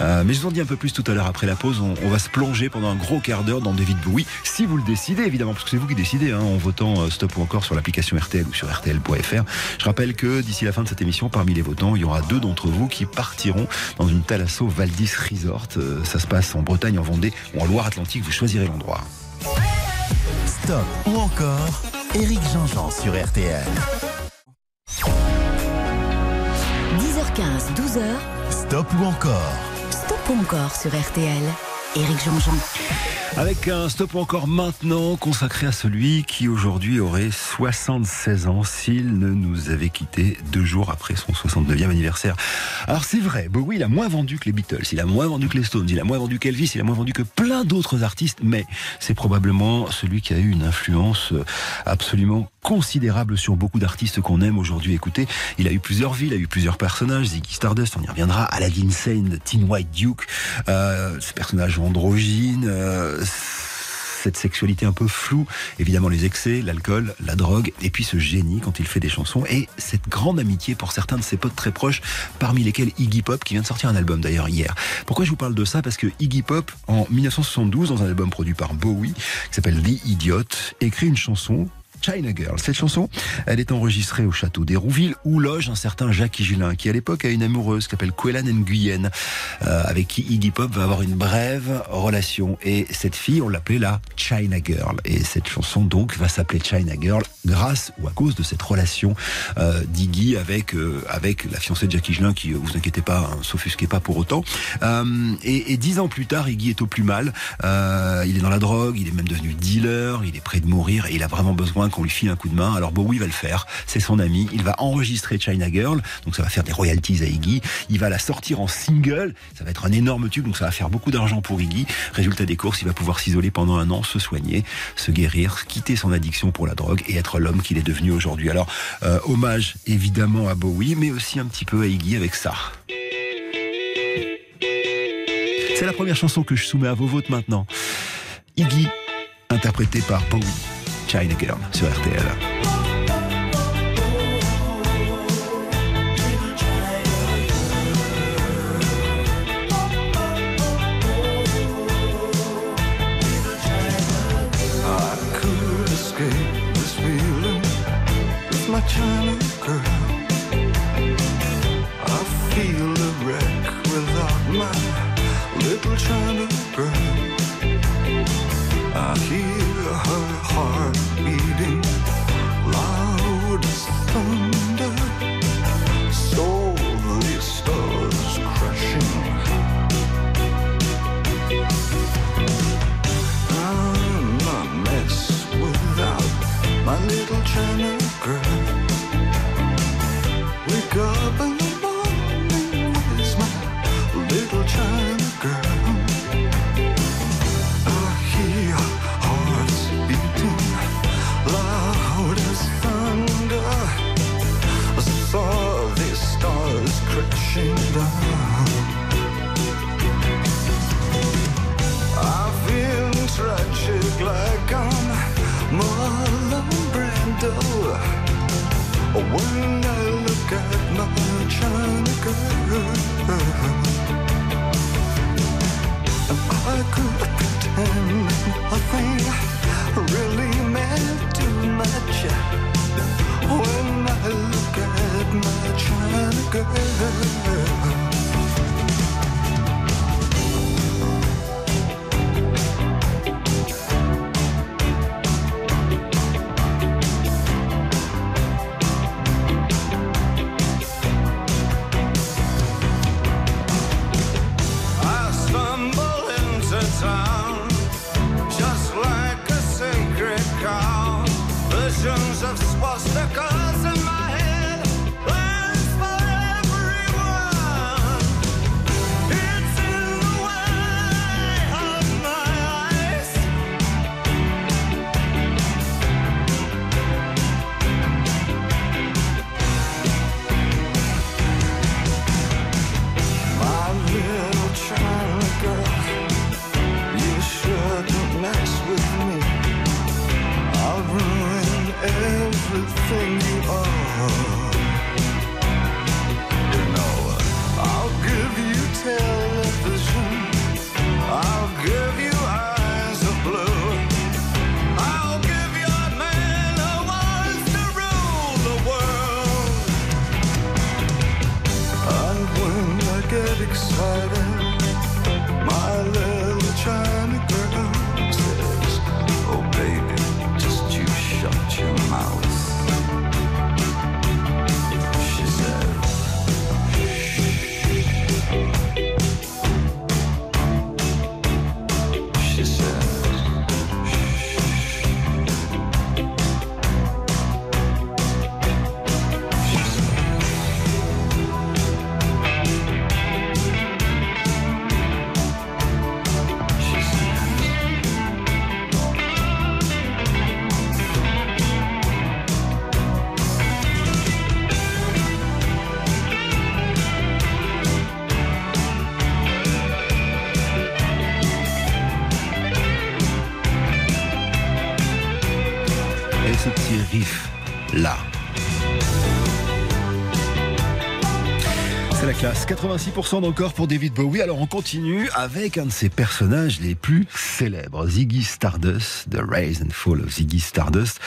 B: Euh, mais je vous en dis un peu plus tout à l'heure après la pause. On, on va se plonger pendant un gros quart d'heure dans David Bowie, si vous le décidez évidemment, parce que c'est vous qui décidez hein, en votant euh, stop ou encore sur l'application RTL ou sur RTL.fr. Je rappelle que d'ici la fin de cette émission, parmi les votants, il y aura deux d'entre vous qui partiront dans une Thalasso Valdis Resort. Euh, ça se passe en Bretagne, en Vendée ou en Loire-Atlantique. Vous choisirez l'endroit.
D: Stop ou encore Éric Jean-Jean sur RTL.
A: 10h15, 12h,
D: Stop ou encore
A: Stop ou encore sur RTL. Éric Jean-Jean.
B: Avec un stop encore maintenant consacré à celui qui aujourd'hui aurait 76 ans s'il ne nous avait quitté deux jours après son 69e anniversaire. Alors c'est vrai, Bowie il a moins vendu que les Beatles, il a moins vendu que les Stones, il a moins vendu qu'Elvis, il a moins vendu que plein d'autres artistes, mais c'est probablement celui qui a eu une influence absolument considérable sur beaucoup d'artistes qu'on aime aujourd'hui écouter. Il a eu plusieurs vies, il a eu plusieurs personnages, Ziggy Stardust, on y reviendra, Aladdin Sane, Teen White Duke, euh, ce personnage androgyne, euh, cette sexualité un peu floue, évidemment les excès, l'alcool, la drogue, et puis ce génie quand il fait des chansons, et cette grande amitié pour certains de ses potes très proches, parmi lesquels Iggy Pop, qui vient de sortir un album d'ailleurs hier. Pourquoi je vous parle de ça? Parce que Iggy Pop, en 1972, dans un album produit par Bowie, qui s'appelle The Idiot, écrit une chanson China Girl. Cette chanson, elle est enregistrée au château d'Hérouville où loge un certain Jacques Higelin qui à l'époque a une amoureuse qui s'appelle Quellan Nguyen euh, avec qui Iggy Pop va avoir une brève relation. Et cette fille on l'appelait la China Girl. Et cette chanson donc va s'appeler China Girl grâce ou à cause de cette relation euh, d'Iggy avec euh, avec la fiancée de Jacques Higelin qui vous inquiétez pas hein, s'offusquez pas pour autant. Et, et dix ans plus tard Iggy est au plus mal. Il est dans la drogue il est même devenu dealer il est près de mourir et il a vraiment besoin qu'on lui file un coup de main. Alors Bowie va le faire. C'est son ami. Il va enregistrer China Girl. Donc ça va faire des royalties à Iggy. Il va la sortir en single. Ça va être un énorme tube. Donc ça va faire beaucoup d'argent pour Iggy. Résultat des courses, il va pouvoir s'isoler pendant un an, se soigner, se guérir, quitter son addiction pour la drogue et être l'homme qu'il est devenu aujourd'hui. Alors euh, hommage évidemment à Bowie, mais aussi un petit peu à Iggy avec ça. C'est la première chanson que je soumets à vos votes maintenant. Iggy, interprété par Bowie. zijne gedaan zo echt RTL. 86% d'encore pour David Bowie. Alors on continue avec un de ses personnages les plus célèbres, Ziggy Stardust, The Rise and Fall of Ziggy Stardust.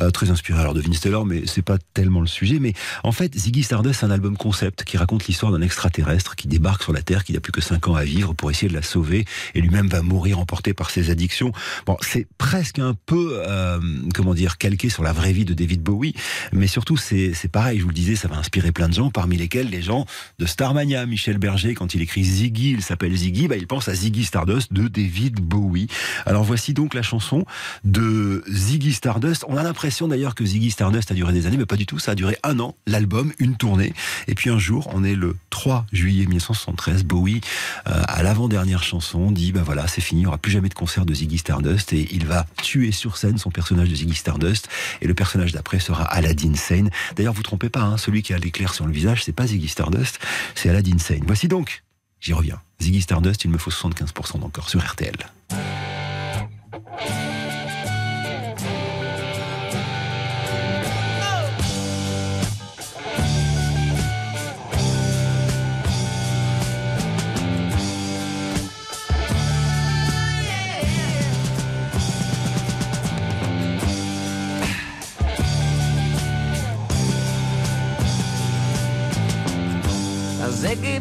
B: Euh, très inspiré alors de Vince Taylor, mais c'est pas tellement le sujet. Mais en fait, Ziggy Stardust, c'est un album concept qui raconte l'histoire d'un extraterrestre qui débarque sur la Terre, qui n'a plus que 5 ans à vivre pour essayer de la sauver, et lui-même va mourir emporté par ses addictions. Bon, c'est presque un peu, euh, comment dire, calqué sur la vraie vie de David Bowie, mais surtout c'est pareil. Je vous le disais, ça va inspirer plein de gens, parmi lesquels les gens de Starmania. Michel Berger, quand il écrit Ziggy, il s'appelle Ziggy, bah, il pense à Ziggy Stardust de David Bowie. Alors voici donc la chanson de Ziggy Stardust. On a l'impression d'ailleurs que Ziggy Stardust a duré des années, mais pas du tout. Ça a duré un an, l'album, une tournée. Et puis un jour, on est le 3 juillet 1973, Bowie, euh, à l'avant-dernière chanson, dit bah voilà, c'est fini, il n'y aura plus jamais de concert de Ziggy Stardust et il va tuer sur scène son personnage de Ziggy Stardust et le personnage d'après sera Aladdin Sane. D'ailleurs, vous trompez pas, hein, celui qui a l'éclair sur le visage, c'est pas Ziggy Stardust, c'est Aladdin Voici donc, j'y reviens, Ziggy Stardust, il me faut 75% d'encore sur RTL.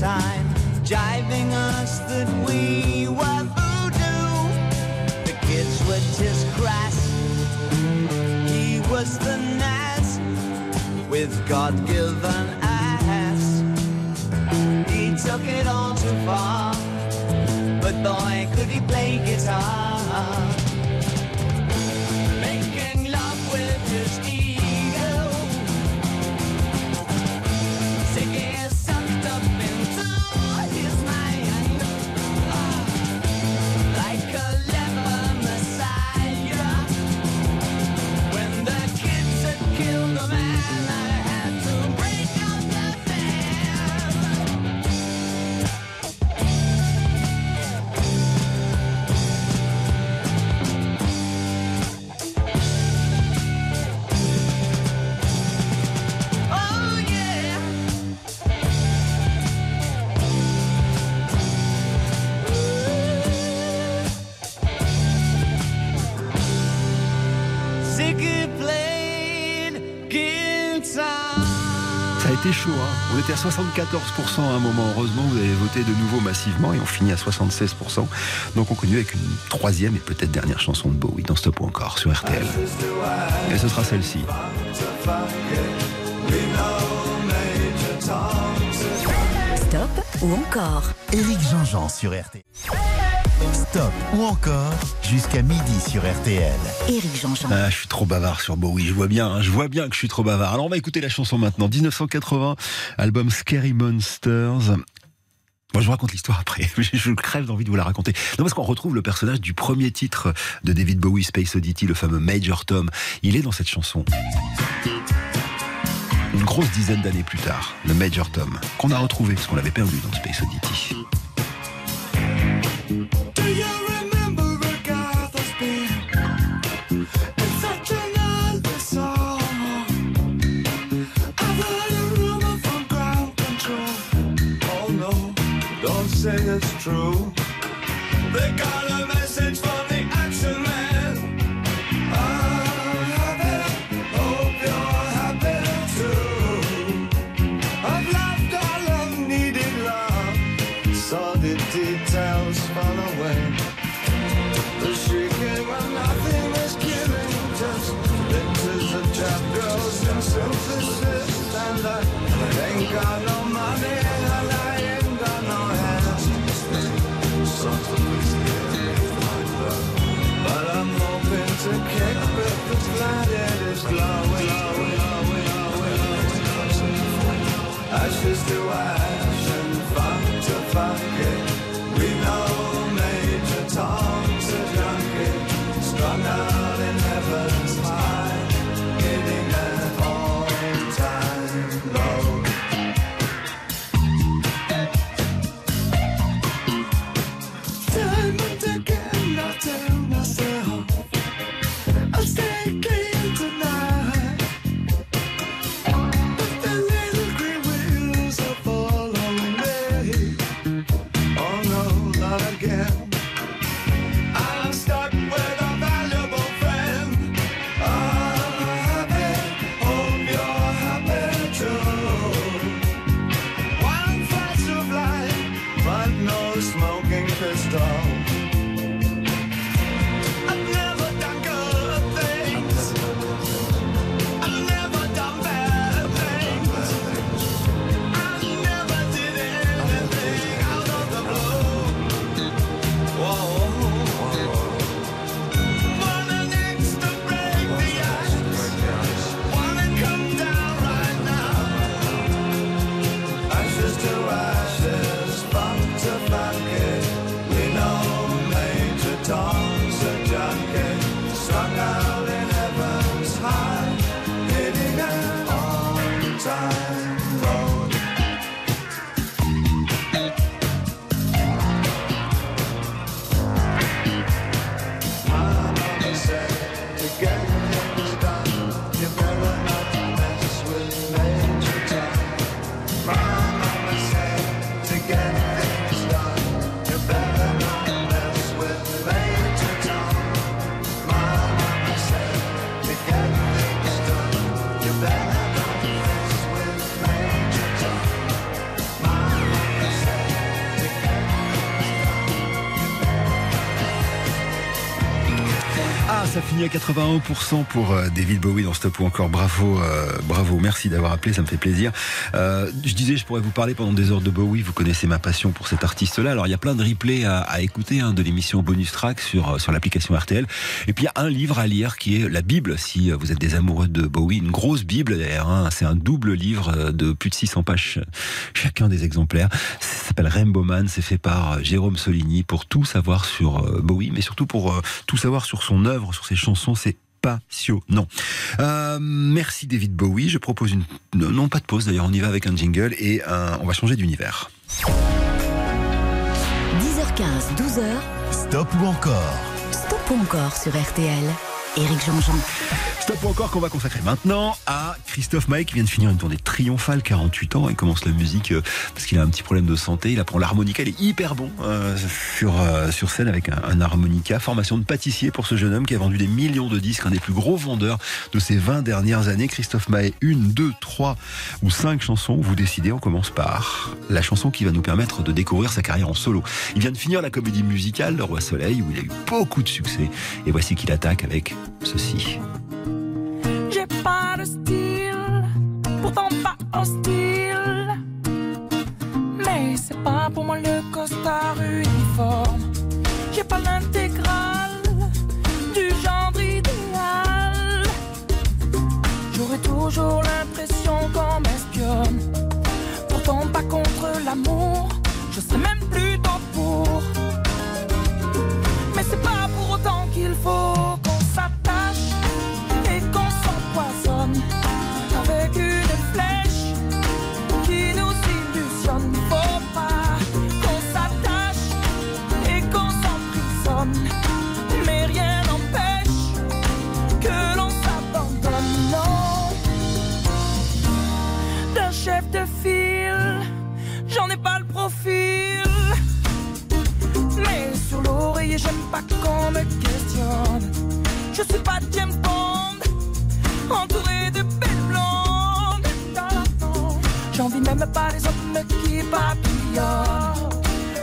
G: time, jiving us that we were voodoo. The kids were just crass. He was the Nas with God-given ass. He took it all too far, but boy, could he play guitar.
B: C'était chaud. hein. On était à 74% à un moment. Heureusement, vous avez voté de nouveau massivement et on finit à 76%. Donc on continue avec une troisième et peut-être dernière chanson de Bowie dans Stop ou encore sur RTL. Et ce sera celle-ci.
A: Stop ou encore
D: Éric Jean-Jean sur RTL. Stop ou encore jusqu'à midi sur RTL.
A: Éric Jean-Jean.
B: Ah, je suis trop bavard sur Bowie, je vois bien, hein, je vois bien que je suis trop bavard. Alors on va écouter la chanson maintenant. 1980, album Scary Monsters. Moi, je vous raconte l'histoire après. Je crève d'envie de vous la raconter. Non, parce qu'on retrouve le personnage du premier titre de David Bowie, Space Oddity, le fameux Major Tom. Il est dans cette chanson. Une grosse dizaine d'années plus tard, le Major Tom, qu'on a retrouvé parce qu'on l'avait perdu dans Space Oddity.
E: Say it's true. They got do I?
B: Finit à 81% pour euh, David Bowie dans Stop ou encore. Bravo, euh, bravo. Merci d'avoir appelé, ça me fait plaisir. Euh, je disais, je pourrais vous parler pendant des heures de Bowie. Vous connaissez ma passion pour cet artiste-là. Alors, il y a plein de replays à, écouter hein, de l'émission Bonus Track sur, sur l'application RTL. Et puis, il y a un livre à lire qui est la Bible, si vous êtes des amoureux de Bowie. Une grosse Bible, d'ailleurs. hein. C'est un double livre de plus de 600 pages chacun des exemplaires. S'appelle Rainbow Man. C'est fait par euh, Jérôme Soligny pour tout savoir sur euh, Bowie, mais surtout pour euh, tout savoir sur son œuvre, sur ses chansons. C'est passionnant. Euh, merci David Bowie. Je propose une non pas de pause d'ailleurs. On y va avec un jingle et un- on va changer d'univers.
A: 10h15, 12h,
D: Stop ou encore?
A: Stop ou encore sur RTL. Éric Jean-Jean.
B: Stop encore qu'on va consacrer maintenant à Christophe Maé qui vient de finir une tournée triomphale, 48 ans. Il commence la musique euh, parce qu'il a un petit problème de santé. Il apprend l'harmonica. Il est hyper bon euh, sur, euh, sur scène avec un, un harmonica. Formation de pâtissier pour ce jeune homme qui a vendu des millions de disques, un des plus gros vendeurs de ces 20 dernières années. Christophe Maé, une, deux, trois ou cinq chansons. Vous décidez, on commence par la chanson qui va nous permettre de découvrir sa carrière en solo. Il vient de finir la comédie musicale Le Roi Soleil où il a eu beaucoup de succès. Et voici qu'il attaque avec ceci.
H: J'ai pas de style, pourtant pas hostile. Mais c'est pas pour moi le costard uniforme. J'ai pas l'intégrale du genre idéal. J'aurais toujours l'impression qu'on m'espionne. Pourtant pas contre l'amour, je serais même plutôt pour. Me questionne. Je suis pas James Bond, entouré de belles blondes. Non, J'envie même pas les hommes qui papillonnent.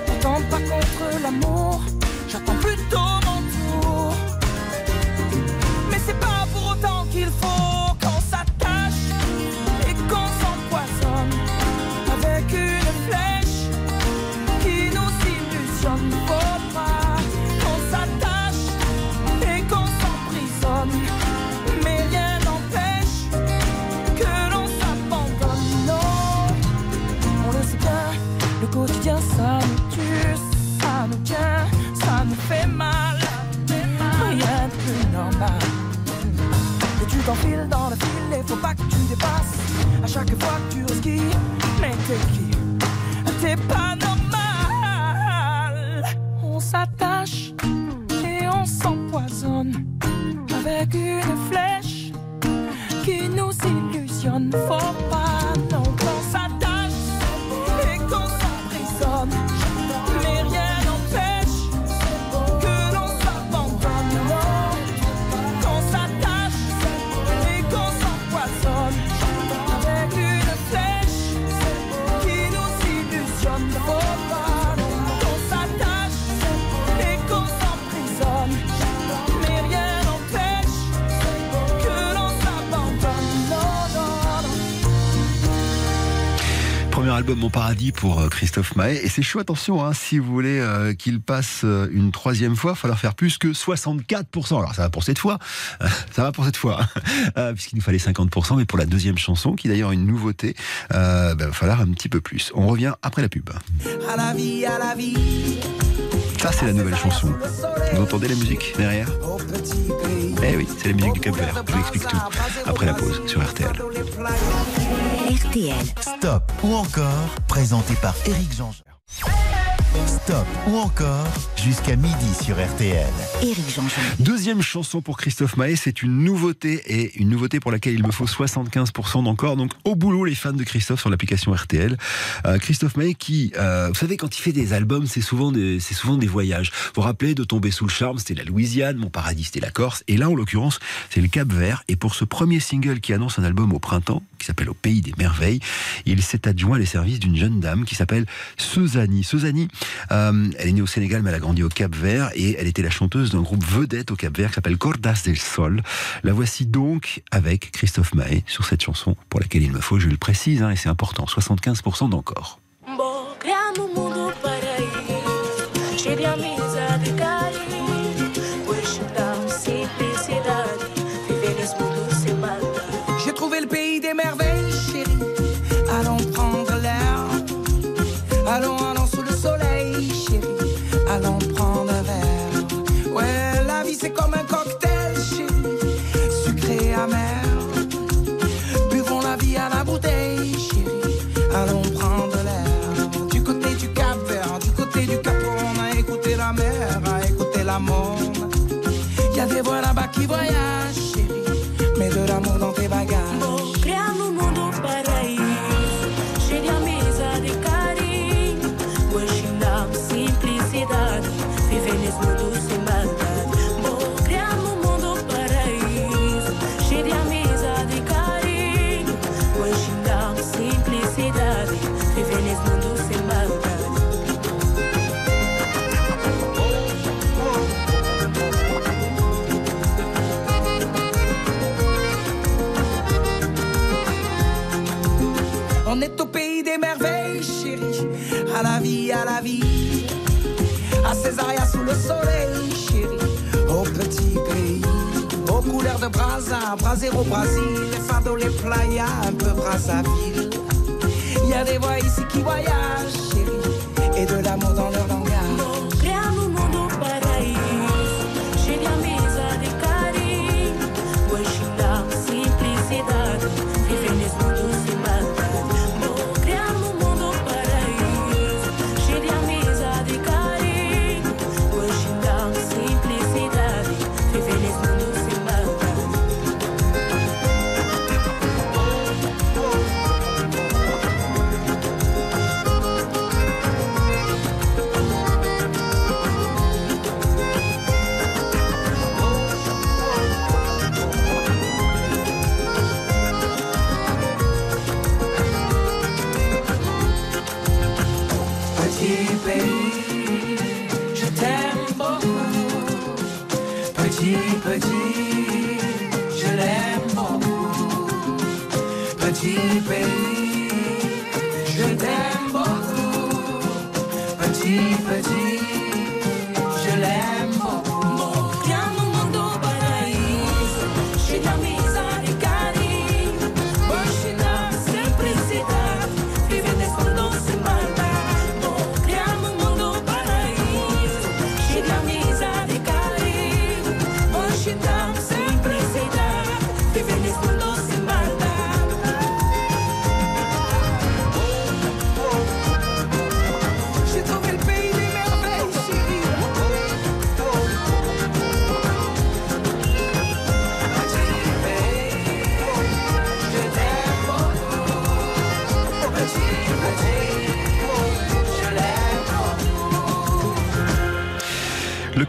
H: Pourtant pas contre l'amour, j'attends plutôt t'enfiles dans le fil et faut pas que tu dépasses. À chaque fois que tu risques Mais t'es qui? T'es pas normal. On s'attache et on s'empoisonne Avec une flèche qui nous illusionne. Faut pas
B: album Mon Paradis pour euh, Christophe Maé. Et c'est chaud, attention, hein, si vous voulez euh, qu'il passe euh, une troisième fois, il va falloir faire plus que 64%. Alors ça va pour cette fois, euh, ça va pour cette fois, hein. Puisqu'il nous fallait 50%, mais pour la deuxième chanson, qui est d'ailleurs une nouveauté, euh, ben, il va falloir un petit peu plus. On revient après la pub.
G: À la vie, à la vie,
B: Ça, c'est la nouvelle chanson. Vous entendez la musique derrière? Eh oui, c'est la musique du Cap Vert. Je vous explique tout après la pause sur RTL.
A: RTL.
D: Stop ou encore, présenté par Éric Jean-Jean. Stop ou encore, jusqu'à midi sur RTL.
A: Éric Jean-Jean.
B: Deuxième chanson pour Christophe Maé, c'est une nouveauté et une nouveauté pour laquelle il me faut 75% d'encore. Donc au boulot les fans de Christophe sur l'application RTL. Euh, Christophe Maé qui, euh, vous savez, quand il fait des albums, c'est souvent des, c'est souvent des voyages. Vous vous rappelez de tomber sous le charme, c'était la Louisiane, mon paradis c'était la Corse, et là en l'occurrence c'est le Cap Vert. Et pour ce premier single qui annonce un album au printemps, qui s'appelle Au pays des merveilles, il s'est adjoint les services d'une jeune dame qui s'appelle Suzani. Suzani, euh, elle est née au Sénégal mais elle a grandi au Cap Vert et elle était la chanteuse d'un groupe vedette au Cap Vert qui s'appelle Cordas del Sol. La voici donc avec Christophe Maé sur cette chanson pour laquelle il me faut, je le précise, hein, et c'est important, 75% d'encore.
G: A
C: des voix là-bas qui voyagent, chérie. Mets de l'amour dans tes bagages. À la vie. À Césaria sous le soleil, chérie. Au petit pays. Aux couleurs de Brazza, Brasil au Brésil. Les fardeaux, les playas, un peu Brazzaville. Il y a des voix ici qui voyagent, chérie. Et de l'amour dans leur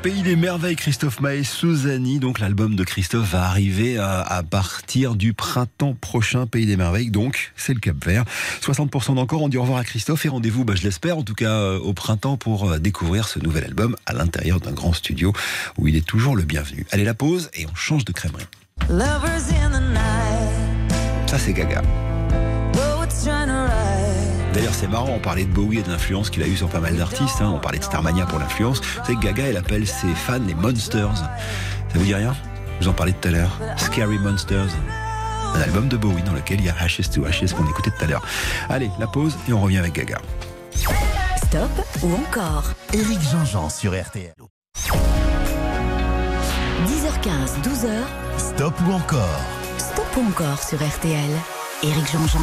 C: pays des merveilles,
B: Christophe Maé, Suzanne. Donc l'album de Christophe va arriver à, à partir du printemps prochain, Pays des merveilles. Donc c'est le Cap Vert. 60% d'encore. On dit au revoir à Christophe et rendez-vous, bah, je l'espère, en tout cas euh, au printemps pour euh, découvrir ce nouvel album à l'intérieur d'un grand studio où il est toujours le bienvenu. Allez la pause et on change de crèmerie.
I: Lovers in the night,
B: Ça c'est Gaga. D'ailleurs, c'est marrant, on parlait de Bowie et de l'influence qu'il a eu sur pas mal d'artistes. hein. On parlait de Starmania pour l'influence. Vous savez que Gaga, elle appelle ses fans les Monsters. Ça vous dit rien? Je vous en parlais tout à l'heure. Scary Monsters. Un album de Bowie dans lequel il y a Ashes to Ashes qu'on écoutait tout à l'heure. Allez, la pause et on revient avec Gaga.
A: Stop ou encore
D: Éric Jean-Jean sur RTL.
A: 10h15, 12h,
D: Stop ou encore
A: Stop ou encore sur RTL. Éric Jean-Jean.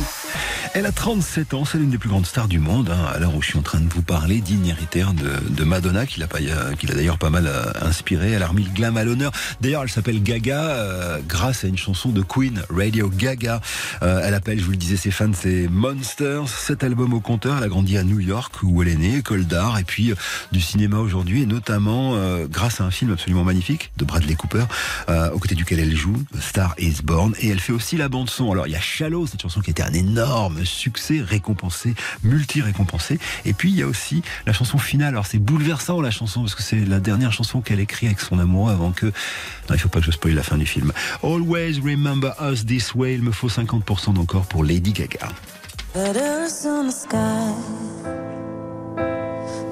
B: Elle a 37 ans, c'est l'une des plus grandes stars du monde. hein, à l'heure où je suis en train de vous parler, digne héritière de, de Madonna, qui l'a euh, qui l'a d'ailleurs pas mal euh, inspiré. Elle a remis le glam à l'honneur. D'ailleurs, elle s'appelle Gaga euh, grâce à une chanson de Queen, Radio Gaga. Euh, elle appelle, je vous le disais, ses fans, c'est Monsters. Cet album au compteur, elle a grandi à New York où elle est née, école d'art, et puis euh, du cinéma aujourd'hui, et notamment euh, grâce à un film absolument magnifique de Bradley Cooper, aux côtés duquel elle joue, Star is Born, et elle fait aussi la bande son. Alors il y a Shallow, cette chanson qui était un énorme succès, récompensé, multi-récompensé, et puis il y a aussi la chanson finale. Alors c'est bouleversant la chanson parce que c'est la dernière chanson qu'elle écrit avec son amoureux avant que. Non, il faut pas que je spoil la fin du film. Always remember us this way. Il me faut 50% d'encore pour Lady Gaga.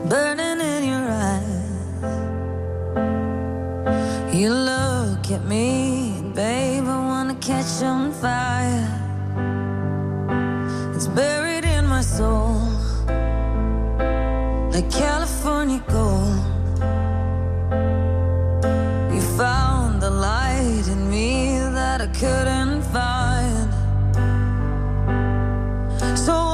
I: Burning in your eyes. You look at me, babe, I wanna catch on fire. Soul, like California gold. You found the light in me that I couldn't find. So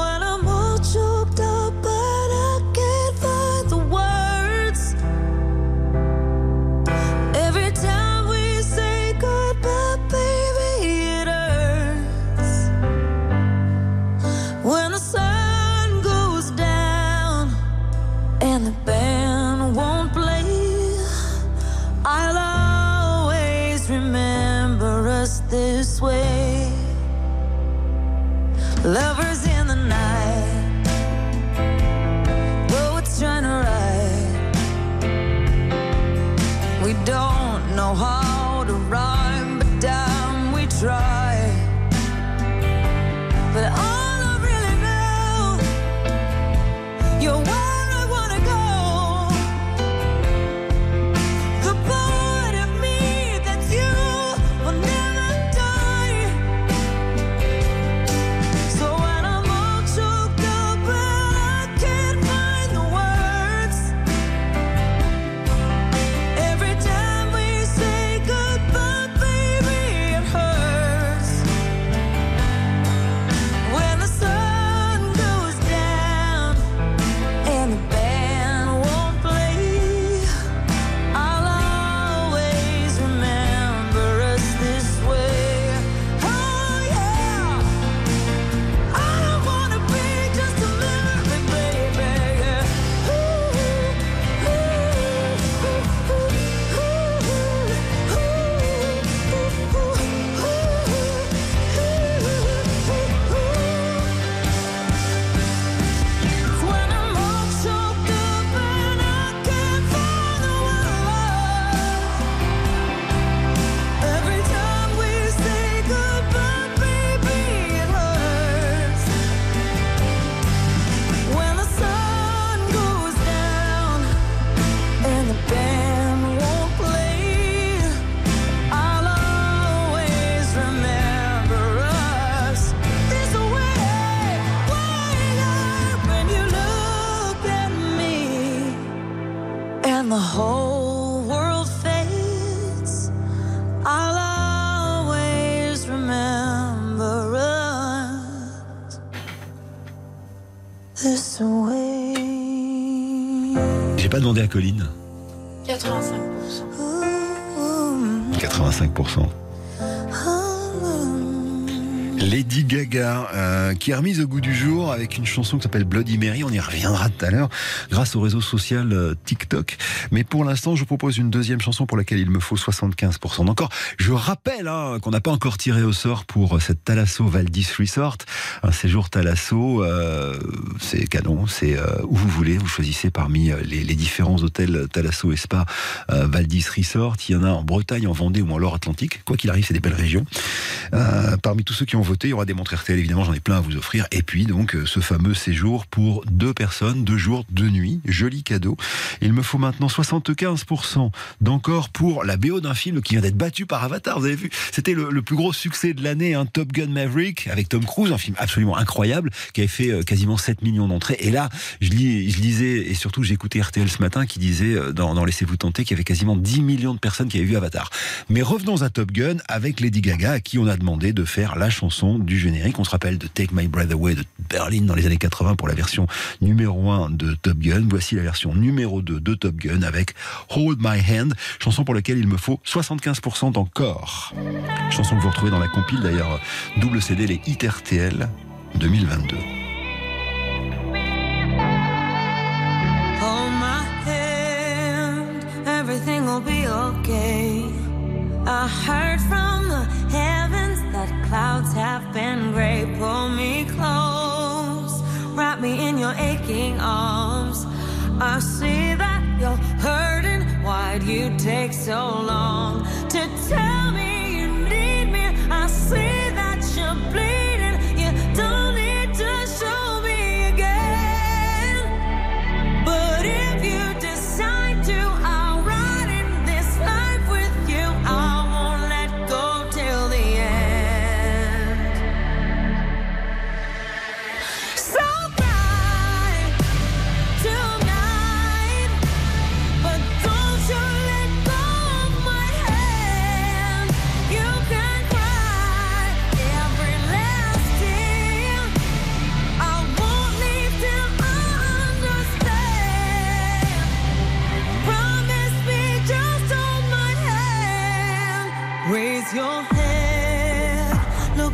I: Lovers in the night, though it's trying to ride. We don't know how
B: Colline.
J: 85%.
B: 85%. Lady Gaga, euh, qui est remise au goût avec une chanson qui s'appelle Bloody Mary. On y reviendra tout à l'heure grâce au réseau social euh, TikTok. Mais pour l'instant, je vous propose une deuxième chanson pour laquelle il me faut 75% d'encore. Je rappelle hein, qu'on n'a pas encore tiré au sort pour cette Thalasso Valdis Resort. Un séjour Thalasso, euh, c'est canon, c'est euh, où vous voulez. Vous choisissez parmi euh, les, différents hôtels Thalasso et Spa euh, Valdis Resort. Il y en a en Bretagne, en Vendée ou en Loire-Atlantique. Quoi qu'il arrive, c'est des belles régions. Euh, parmi tous ceux qui ont voté, il y aura des montres RTL, évidemment, j'en ai plein à vous offrir. Et puis, donc, euh, fameux séjour pour deux personnes, deux jours, deux nuits. Joli cadeau. Il me faut maintenant 75% d'encore pour la BO d'un film qui vient d'être battu par Avatar. Vous avez vu C'était le, plus gros succès de l'année, un Top Gun Maverick, avec Tom Cruise, un film absolument incroyable, qui avait fait euh, quasiment 7 millions d'entrées. Et là, je, lis, je lisais, et surtout, écouté RTL ce matin, qui disait, euh, dans, dans Laissez-vous tenter, qu'il y avait quasiment 10 millions de personnes qui avaient vu Avatar. Mais revenons à Top Gun avec Lady Gaga, à qui on a demandé de faire la chanson du générique. On se rappelle de Take My Breath Away de Berlin dans les années 80 pour la version numéro 1 de Top Gun. Voici la version numéro 2 de Top Gun avec Hold My Hand, chanson pour laquelle il me faut 75% d'encore. Chanson que vous retrouvez dans la compile d'ailleurs, double CD, les Hit RTL 2022.
I: Hold my hand, everything will be okay. I heard from the heavens that clouds have been gray. Pull me close, wrap me in your aching arms. I see that you're hurting. Why'd you take so long to tell me you need me? I see that you're bleeding. You don't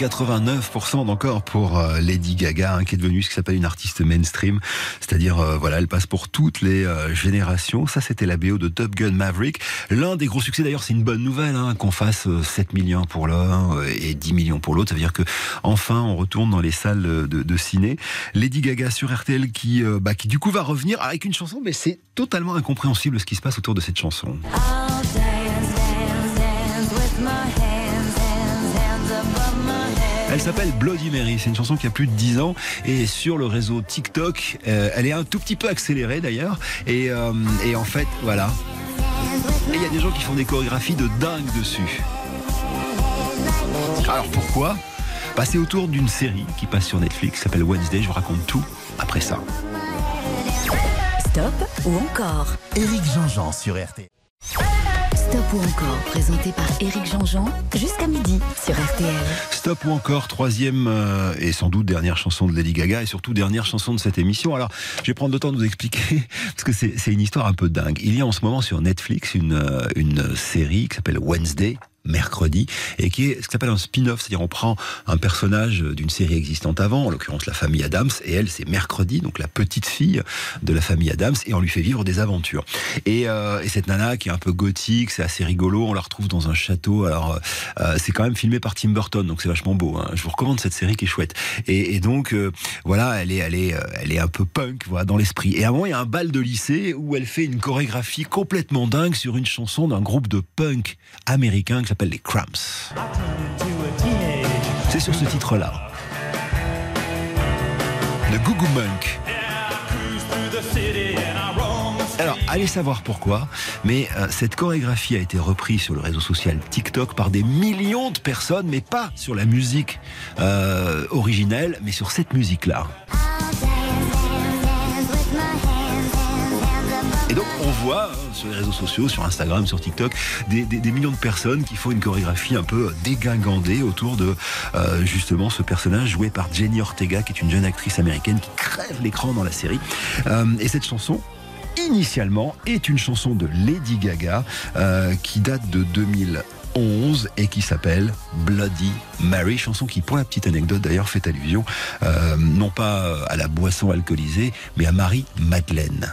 B: 89% d'encore pour euh, Lady Gaga, hein, qui est devenue ce qui s'appelle une artiste mainstream. C'est-à-dire, euh, voilà, elle passe pour toutes les euh, générations. Ça, c'était la BO de Top Gun Maverick. L'un des gros succès, d'ailleurs, c'est une bonne nouvelle, hein, qu'on fasse euh, 7 millions pour l'un et 10 millions pour l'autre. Ça veut dire que, enfin, on retourne dans les salles de, ciné. Lady Gaga sur RTL qui, bah, qui, du coup, va revenir avec une chanson, mais c'est totalement incompréhensible ce qui se passe autour de cette chanson.
I: I'll
B: Elle s'appelle Bloody Mary, c'est une chanson qui a plus de 10 ans et sur le réseau TikTok, euh, elle est un tout petit peu accélérée d'ailleurs et, euh, et en fait voilà. Et il y a des gens qui font des chorégraphies de dingue dessus. Alors pourquoi? Bah, C'est autour d'une série qui passe sur Netflix, qui s'appelle Wednesday, je vous raconte tout après ça.
A: Stop ou encore?
D: Éric Jean-Jean sur RTL.
A: Stop ou encore, présenté par Éric Jean-Jean, jusqu'à midi sur RTL.
B: Stop ou encore, troisième euh, et sans doute dernière chanson de Lady Gaga et surtout dernière chanson de cette émission. Alors, je vais prendre le temps de vous expliquer parce que c'est une histoire un peu dingue. Il y a en ce moment sur Netflix une, euh, une série qui s'appelle Wednesday mercredi et qui est ce qu'on appelle un spin-off, c'est-à-dire on prend un personnage d'une série existante avant, en l'occurrence la famille Adams, et elle c'est mercredi, donc la petite fille de la famille Adams, et on lui fait vivre des aventures. Et, euh, et cette nana qui est un peu gothique, c'est assez rigolo, on la retrouve dans un château. Alors euh, c'est quand même filmé par Tim Burton, donc c'est vachement beau. Hein. Je vous recommande cette série qui est chouette. Et, donc euh, voilà, elle est, elle est, euh, elle est un peu punk, voilà, dans l'esprit. Et à un moment il y a un bal de lycée où elle fait une chorégraphie complètement dingue sur une chanson d'un groupe de punk américain s'appelle les Cramps. C'est sur ce titre-là. Le Goo Goo Monk. Alors, allez savoir pourquoi, mais euh, cette chorégraphie a été reprise sur le réseau social TikTok par des millions de personnes, mais pas sur la musique euh, originelle, mais sur cette musique-là. Et donc on voit hein, sur les réseaux sociaux, sur Instagram, sur TikTok, des, millions de personnes qui font une chorégraphie un peu dégingandée autour de euh, justement ce personnage joué par Jenny Ortega, qui est une jeune actrice américaine qui crève l'écran dans la série. Euh, et cette chanson, initialement, est une chanson de Lady Gaga euh, qui date de 2011 et qui s'appelle Bloody Mary, chanson qui, pour la petite anecdote d'ailleurs, fait allusion non pas à la boisson alcoolisée, mais à Marie-Madeleine.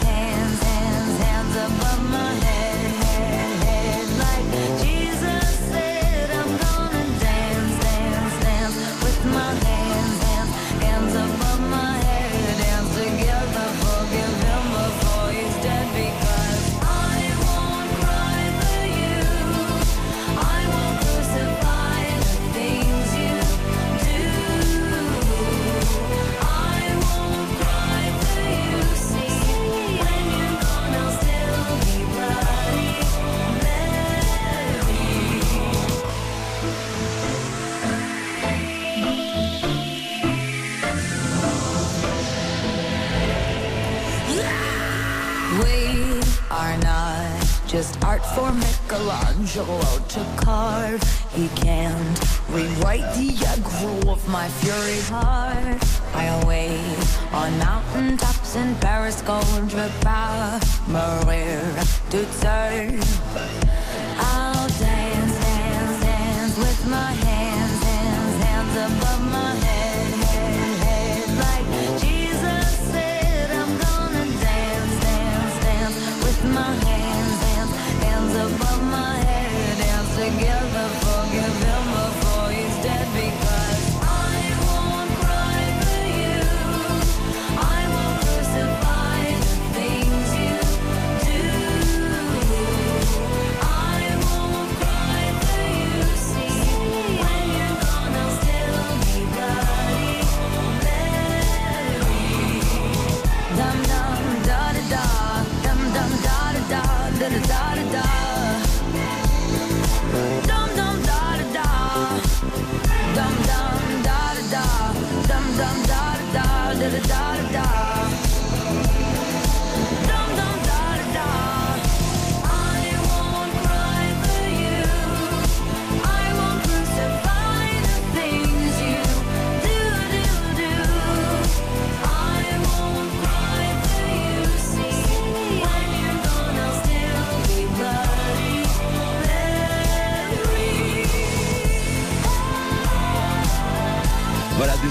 I: just art for Michelangelo to carve. He can't rewrite the aggro of my fury heart. I wait on mountaintops in Paris, trip Maria to turn. I'll dance, dance, dance with my hands, hands, hands above my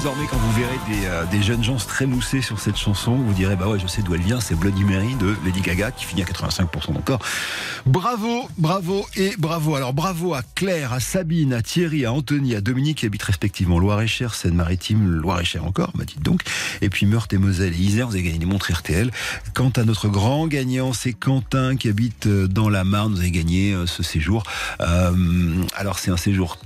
B: désormais, quand vous verrez des, euh, des jeunes gens se trémousser sur cette chanson, vous direz, bah ouais, je sais d'où elle vient, c'est Bloody Mary de Lady Gaga, qui finit à 85% d'encore. Bravo, bravo et bravo. Alors, bravo à Claire, à Sabine, à Thierry, à Anthony, à Dominique, qui habitent respectivement Loire-et-Cher, Seine-Maritime, Loire-et-Cher encore, m'a dit donc. Et puis Meurthe et Moselle et Isère, vous avez gagné des montres RTL. Quant à notre grand gagnant, c'est Quentin, qui habite euh, dans la Marne, vous avez gagné euh, ce séjour. Alors, c'est un séjour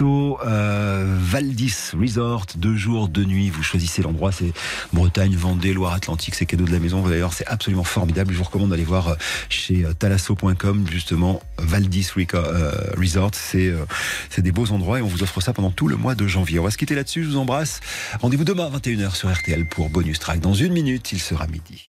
B: Euh, Valdis Resort, deux jours, deux nuits. Vous choisissez l'endroit, c'est Bretagne, Vendée, Loire-Atlantique, c'est cadeau de la maison. D'ailleurs, c'est absolument formidable. Je vous recommande d'aller voir euh, chez euh, thalasso.com, justement, Valdis euh, Resort. C'est c'est des beaux endroits et on vous offre ça pendant tout le mois de janvier. On va se quitter là-dessus. Je vous embrasse. Rendez-vous demain à 21h sur RTL pour Bonus Track. Dans une minute, il sera midi.